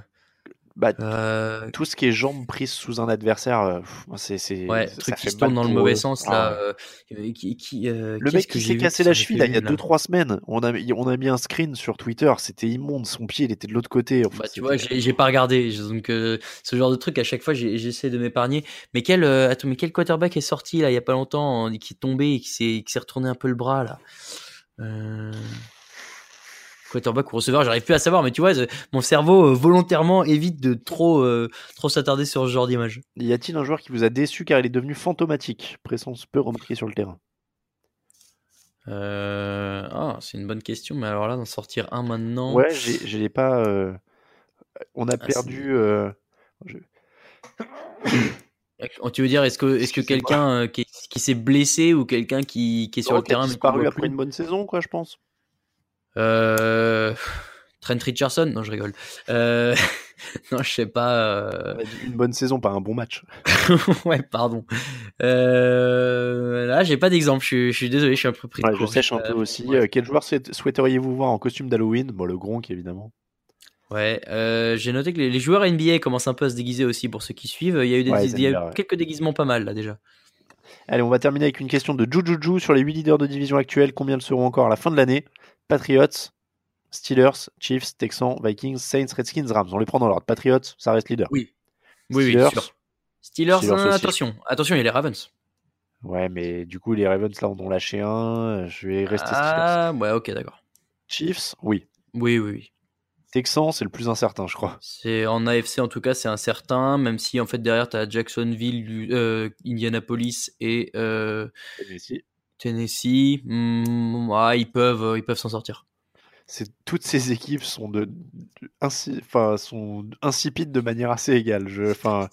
Bah, Euh, tout ce qui est jambes prises sous un adversaire, euh, c'est Ouais, ça truc fait qui se tourne dans le mauvais eux. sens Ah là. ouais. euh, qui, qui, euh, Le mec qui s'est cassé la cheville là, il y a une, là 2-3 semaines, on a, on a mis un screen sur Twitter, c'était immonde, son pied il était de l'autre côté. Enfin, Bah, tu vois, j'ai pas regardé. Donc, euh, ce genre de truc, à chaque fois, j'essaie de m'épargner. Mais quel, euh, attends, mais quel quarterback est sorti là il y a pas longtemps, en- qui est tombé et qui s'est qui s'est retourné un peu le bras là? Euh... Quarterback ou receveur, j'arrive plus à savoir. Mais tu vois, je- mon cerveau euh, volontairement évite de trop euh, trop s'attarder sur ce genre d'image. Y a-t-il un joueur qui vous a déçu car il est devenu fantomatique? Présence peu remarquée sur le terrain. Euh... Ah, c'est une bonne question. Mais alors là, d'en sortir un maintenant. Ouais, je l'ai pas. euh, On a Ah, perdu. euh, je- Tu veux dire, est-ce que, est-ce que quelqu'un euh, qui, qui s'est blessé ou quelqu'un qui, qui est sur le qui a terrain mais qu'on disparu après plus une bonne saison, quoi, je pense. Euh, Trent Richardson Non, je rigole. Euh, non, je sais pas. euh, Une bonne saison, pas un bon match. ouais, pardon. Là, j'ai pas d'exemple. Je, suis- je suis désolé, je suis un peu pris. de je sèche un peu aussi. Quel joueur souhait- souhaiteriez-vous voir en costume d'Halloween? Bon, le Gronk, évidemment. Ouais, euh, j'ai noté que les, les joueurs NBA commencent un peu à se déguiser aussi pour ceux qui suivent. Il y a eu, des, Ouais, ils il y a aiment eu bien, ouais. quelques déguisements pas mal là déjà. Allez, on va terminer avec une question de Jujuju sur les 8 leaders de division actuelle. Combien le seront encore à la fin de l'année? Patriots, Steelers, Chiefs, Texans, Vikings, Saints, Redskins, Rams. On les prend dans l'ordre. Patriots, ça reste leader. Oui. Oui, oui, Steelers, sûr. Steelers, Steelers hein, attention, attention, il y a les Ravens. Ouais, mais du coup, les Ravens, là, en ont lâché un. Je vais rester Steelers. Ah, ouais, ok, d'accord. Chiefs, oui. Oui, oui, oui. Texans, c'est le plus incertain, je crois. C'est en AFC en tout cas, c'est incertain, même si en fait derrière tu as Jacksonville, euh, Indianapolis et euh, Tennessee. Tennessee. Hmm, ils peuvent, euh, ils peuvent s'en sortir. C'est toutes ces équipes sont de, de- insi- enfin, sont insipides de manière assez égale. Je, enfin,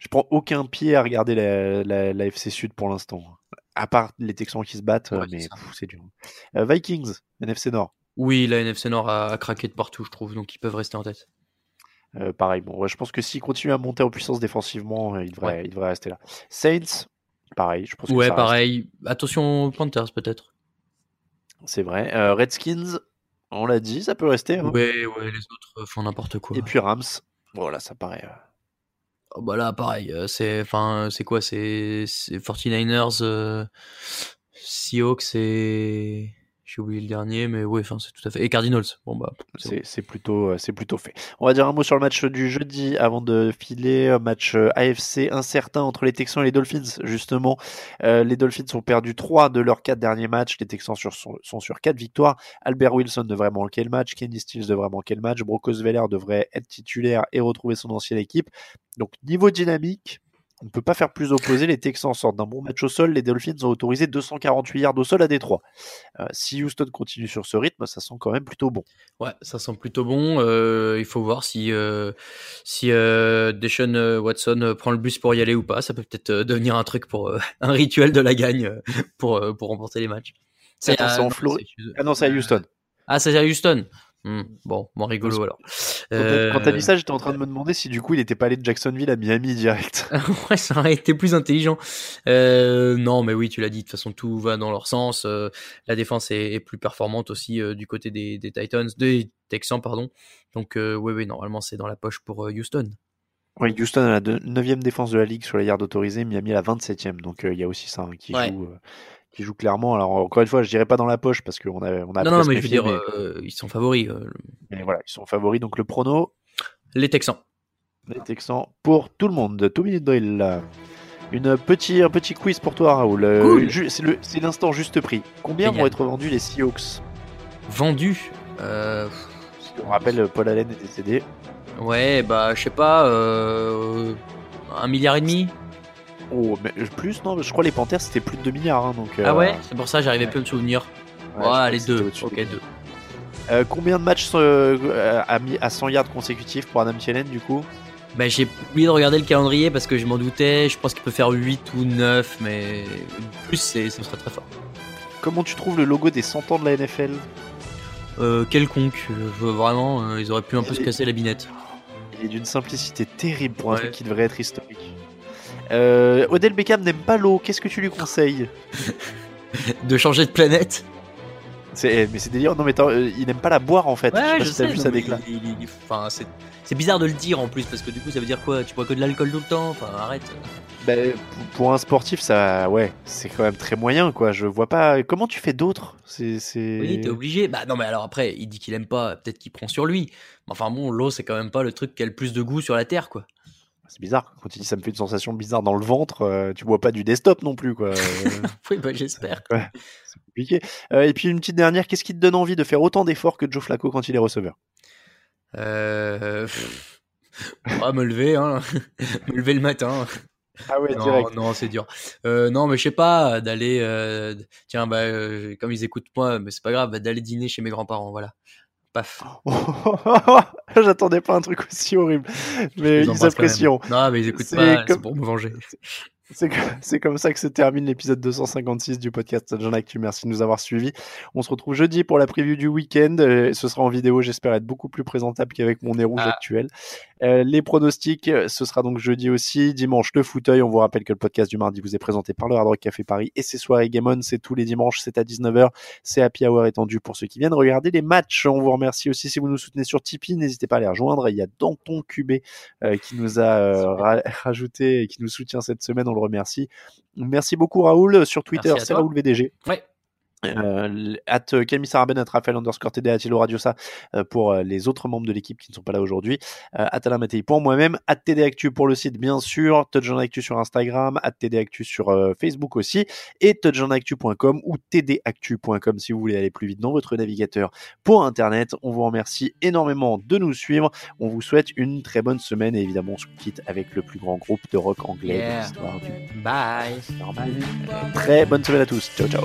je prends aucun pied à regarder la, la, la FC Sud pour l'instant. À part les Texans qui se battent, Ouais, mais c'est dur. Euh, Vikings, NFC Nord. Oui, la NFC Nord a, a craqué de partout, je trouve, donc ils peuvent rester en tête. Euh, pareil, bon, ouais, je pense que s'ils continuent à monter en puissance défensivement, euh, ils devraient, Ouais. ils devraient rester là. Saints, pareil, je pense que Ouais, ça reste. pareil. Attention aux Panthers peut-être. C'est vrai. Euh, Redskins, on l'a dit, ça peut rester. hein. Ouais, ouais, les autres font n'importe quoi. Et puis Rams, voilà, ça paraît. euh, Oh, bah là, pareil. euh, C'est, enfin, c'est quoi C'est, c'est 49ers, euh, Seahawks et j'ai oublié le dernier, mais enfin, c'est tout à fait. Et Cardinals. Bon bah, euh, c'est plutôt fait. On va dire un mot sur le match du jeudi avant de filer. Un match euh, AFC incertain entre les Texans et les Dolphins, justement. Euh, les Dolphins ont perdu 3 de leurs 4 derniers matchs. Les Texans sont sur 4 victoires. Albert Wilson devrait manquer le match. Kenny Stills devrait manquer le match. Brock Osweiler devrait être titulaire et retrouver son ancienne équipe. Donc, niveau dynamique, on ne peut pas faire plus opposé. Les Texans sortent d'un bon match au sol. Les Dolphins ont autorisé 248 yards au sol à Détroit. Euh, si Houston continue sur ce rythme, ça sent quand même plutôt bon. Ouais, ça sent plutôt bon. Euh, il faut voir si euh, si Deshaun Watson prend le bus pour y aller ou pas. Ça peut peut-être devenir un truc pour un rituel de la gagne pour pour remporter les matchs. C'est en Floride. Ah non, c'est à Houston. Ah, c'est à Houston. Hmm, bon, bon rigolo alors. Quand t'as- Quand t'as Euh, dit ça, j'étais en train de me demander si du coup il était pas allé de Jacksonville à Miami direct. ouais, ça aurait été plus intelligent. Euh, non, mais oui, tu l'as dit. De toute façon, tout va dans leur sens. Euh, la défense est, est plus performante aussi euh, du côté des, des Titans, des Texans, pardon. Donc, euh, oui, oui, normalement, c'est dans la poche pour euh, Houston. Oui, Houston a la 9 défense de la ligue sur les yards autorisés, Miami à la 27e. Donc euh, il y a aussi ça hein, qui, Ouais. joue, euh, qui joue clairement. Alors encore une fois, je dirais pas dans la poche parce qu'on a, on a non, non, mais je veux dire, euh, ils sont favoris. euh, mais voilà, ils sont favoris. Donc le prono, les Texans. les Texans pour tout le monde. Two minute drill. là. Une petit, un petit quiz pour toi, Raoul. Euh, Cool. c'est l'instant juste prix. Combien Génial. vont être vendus les Seahawks? Vendu. Euh, On rappelle, Paul Allen est décédé. ouais, bah, je sais pas. Euh, un milliard et demi? Oh, mais plus, non Je crois les Panthers c'était plus de 2 milliards. hein, donc, Ah euh, ouais, c'est pour ça j'arrivais plus à me souvenir. Ouais, c'était deux. Ok, deux. Euh, combien de matchs euh, à, à 100 yards consécutifs pour Adam Thielen du coup? Bah, j'ai oublié de regarder le calendrier parce que je m'en doutais. Je pense qu'il peut faire 8 ou 9, mais plus, c'est, ça serait très fort. Comment tu trouves le logo des 100 ans de la NFL Euh, quelconque, euh, vraiment, euh, ils auraient pu un peu se casser la binette. Il est d'une simplicité terrible pour un truc qui devrait être historique. Euh, Odell Beckham n'aime pas l'eau, qu'est-ce que tu lui conseilles? De changer de planète? C'est, mais c'est délire. Non, mais attends, euh, il n'aime pas la boire en fait. Ouais, je sais pas je si sais. vu ça mais déclat. il- il- il- Enfin, c'est c'est bizarre de le dire en plus parce que du coup, ça veut dire quoi? Tu bois que de l'alcool tout le temps? Enfin, arrête. Bah, pour- pour un sportif, ça, ouais, c'est quand même très moyen, quoi. Je vois pas. Comment tu fais d'autres? C'est, c'est. Oui, t'es obligé. Bah non, mais alors après, il dit qu'il aime pas. Peut-être qu'il prend sur lui. Mais enfin bon, l'eau, c'est quand même pas le truc qui a le plus de goût sur la terre, quoi. C'est bizarre. Quand il dit ça me fait une sensation bizarre dans le ventre, euh, tu bois pas du desktop non plus, quoi. Oui, bah j'espère. ouais, c'est compliqué. Euh, et puis une petite dernière, qu'est-ce qui te donne envie de faire autant d'efforts que Joe Flacco quand il est receveur? Euh... ah, me lever, hein. me lever le matin. Ah ouais, non, direct. non, c'est dur. Euh, non, mais je sais pas, d'aller, euh, tiens, bah, euh, comme ils écoutent moi, mais c'est pas grave, bah, d'aller dîner chez mes grands-parents, voilà. Paf. J'attendais pas un truc aussi horrible, mais ils apprécieront. Non, mais ils écoutent C'est pas, c'est comme- pour me venger. C'est comme ça que se termine l'épisode 256 du podcast John Actu. Merci de nous avoir suivis. On se retrouve jeudi pour la preview du week-end. Euh, Ce sera en vidéo, j'espère être beaucoup plus présentable qu'avec mon nez rouge Ah. actuel. Euh, les pronostics, euh, ce sera donc jeudi aussi. Dimanche, le fauteuil. On vous rappelle que le podcast du mardi vous est présenté par le Hard Rock Café Paris et ses soirées Game On. C'est tous les dimanches, c'est à 19h. C'est Happy Hour étendu pour ceux qui viennent regarder les matchs. On vous remercie aussi si vous nous soutenez sur Tipeee. N'hésitez pas à les rejoindre. Il y a Danton Cubé euh, qui nous a euh, ra- rajouté et qui nous soutient cette semaine. On le remercie. Merci beaucoup Raoul. Sur Twitter, c'est. Raoul VDG. Ouais. Euh, at Camille Saraben, at Raphaël underscore TD, at Radiosa euh, pour euh, les autres membres de l'équipe qui ne sont pas là aujourd'hui. Euh, at Alain Mattei pour moi-même, at TD Actu pour le site bien sûr, Touchdown Actu sur Instagram, at TD Actu sur euh, Facebook aussi, et touchdownactu.com ou tdactu.com si vous voulez aller plus vite dans votre navigateur pour Internet. On vous remercie énormément de nous suivre. On vous souhaite une très bonne semaine et évidemment on se quitte avec le plus grand groupe de rock anglais de Yeah. l'histoire du Bye. normal. Très bonne semaine à tous. Ciao ciao.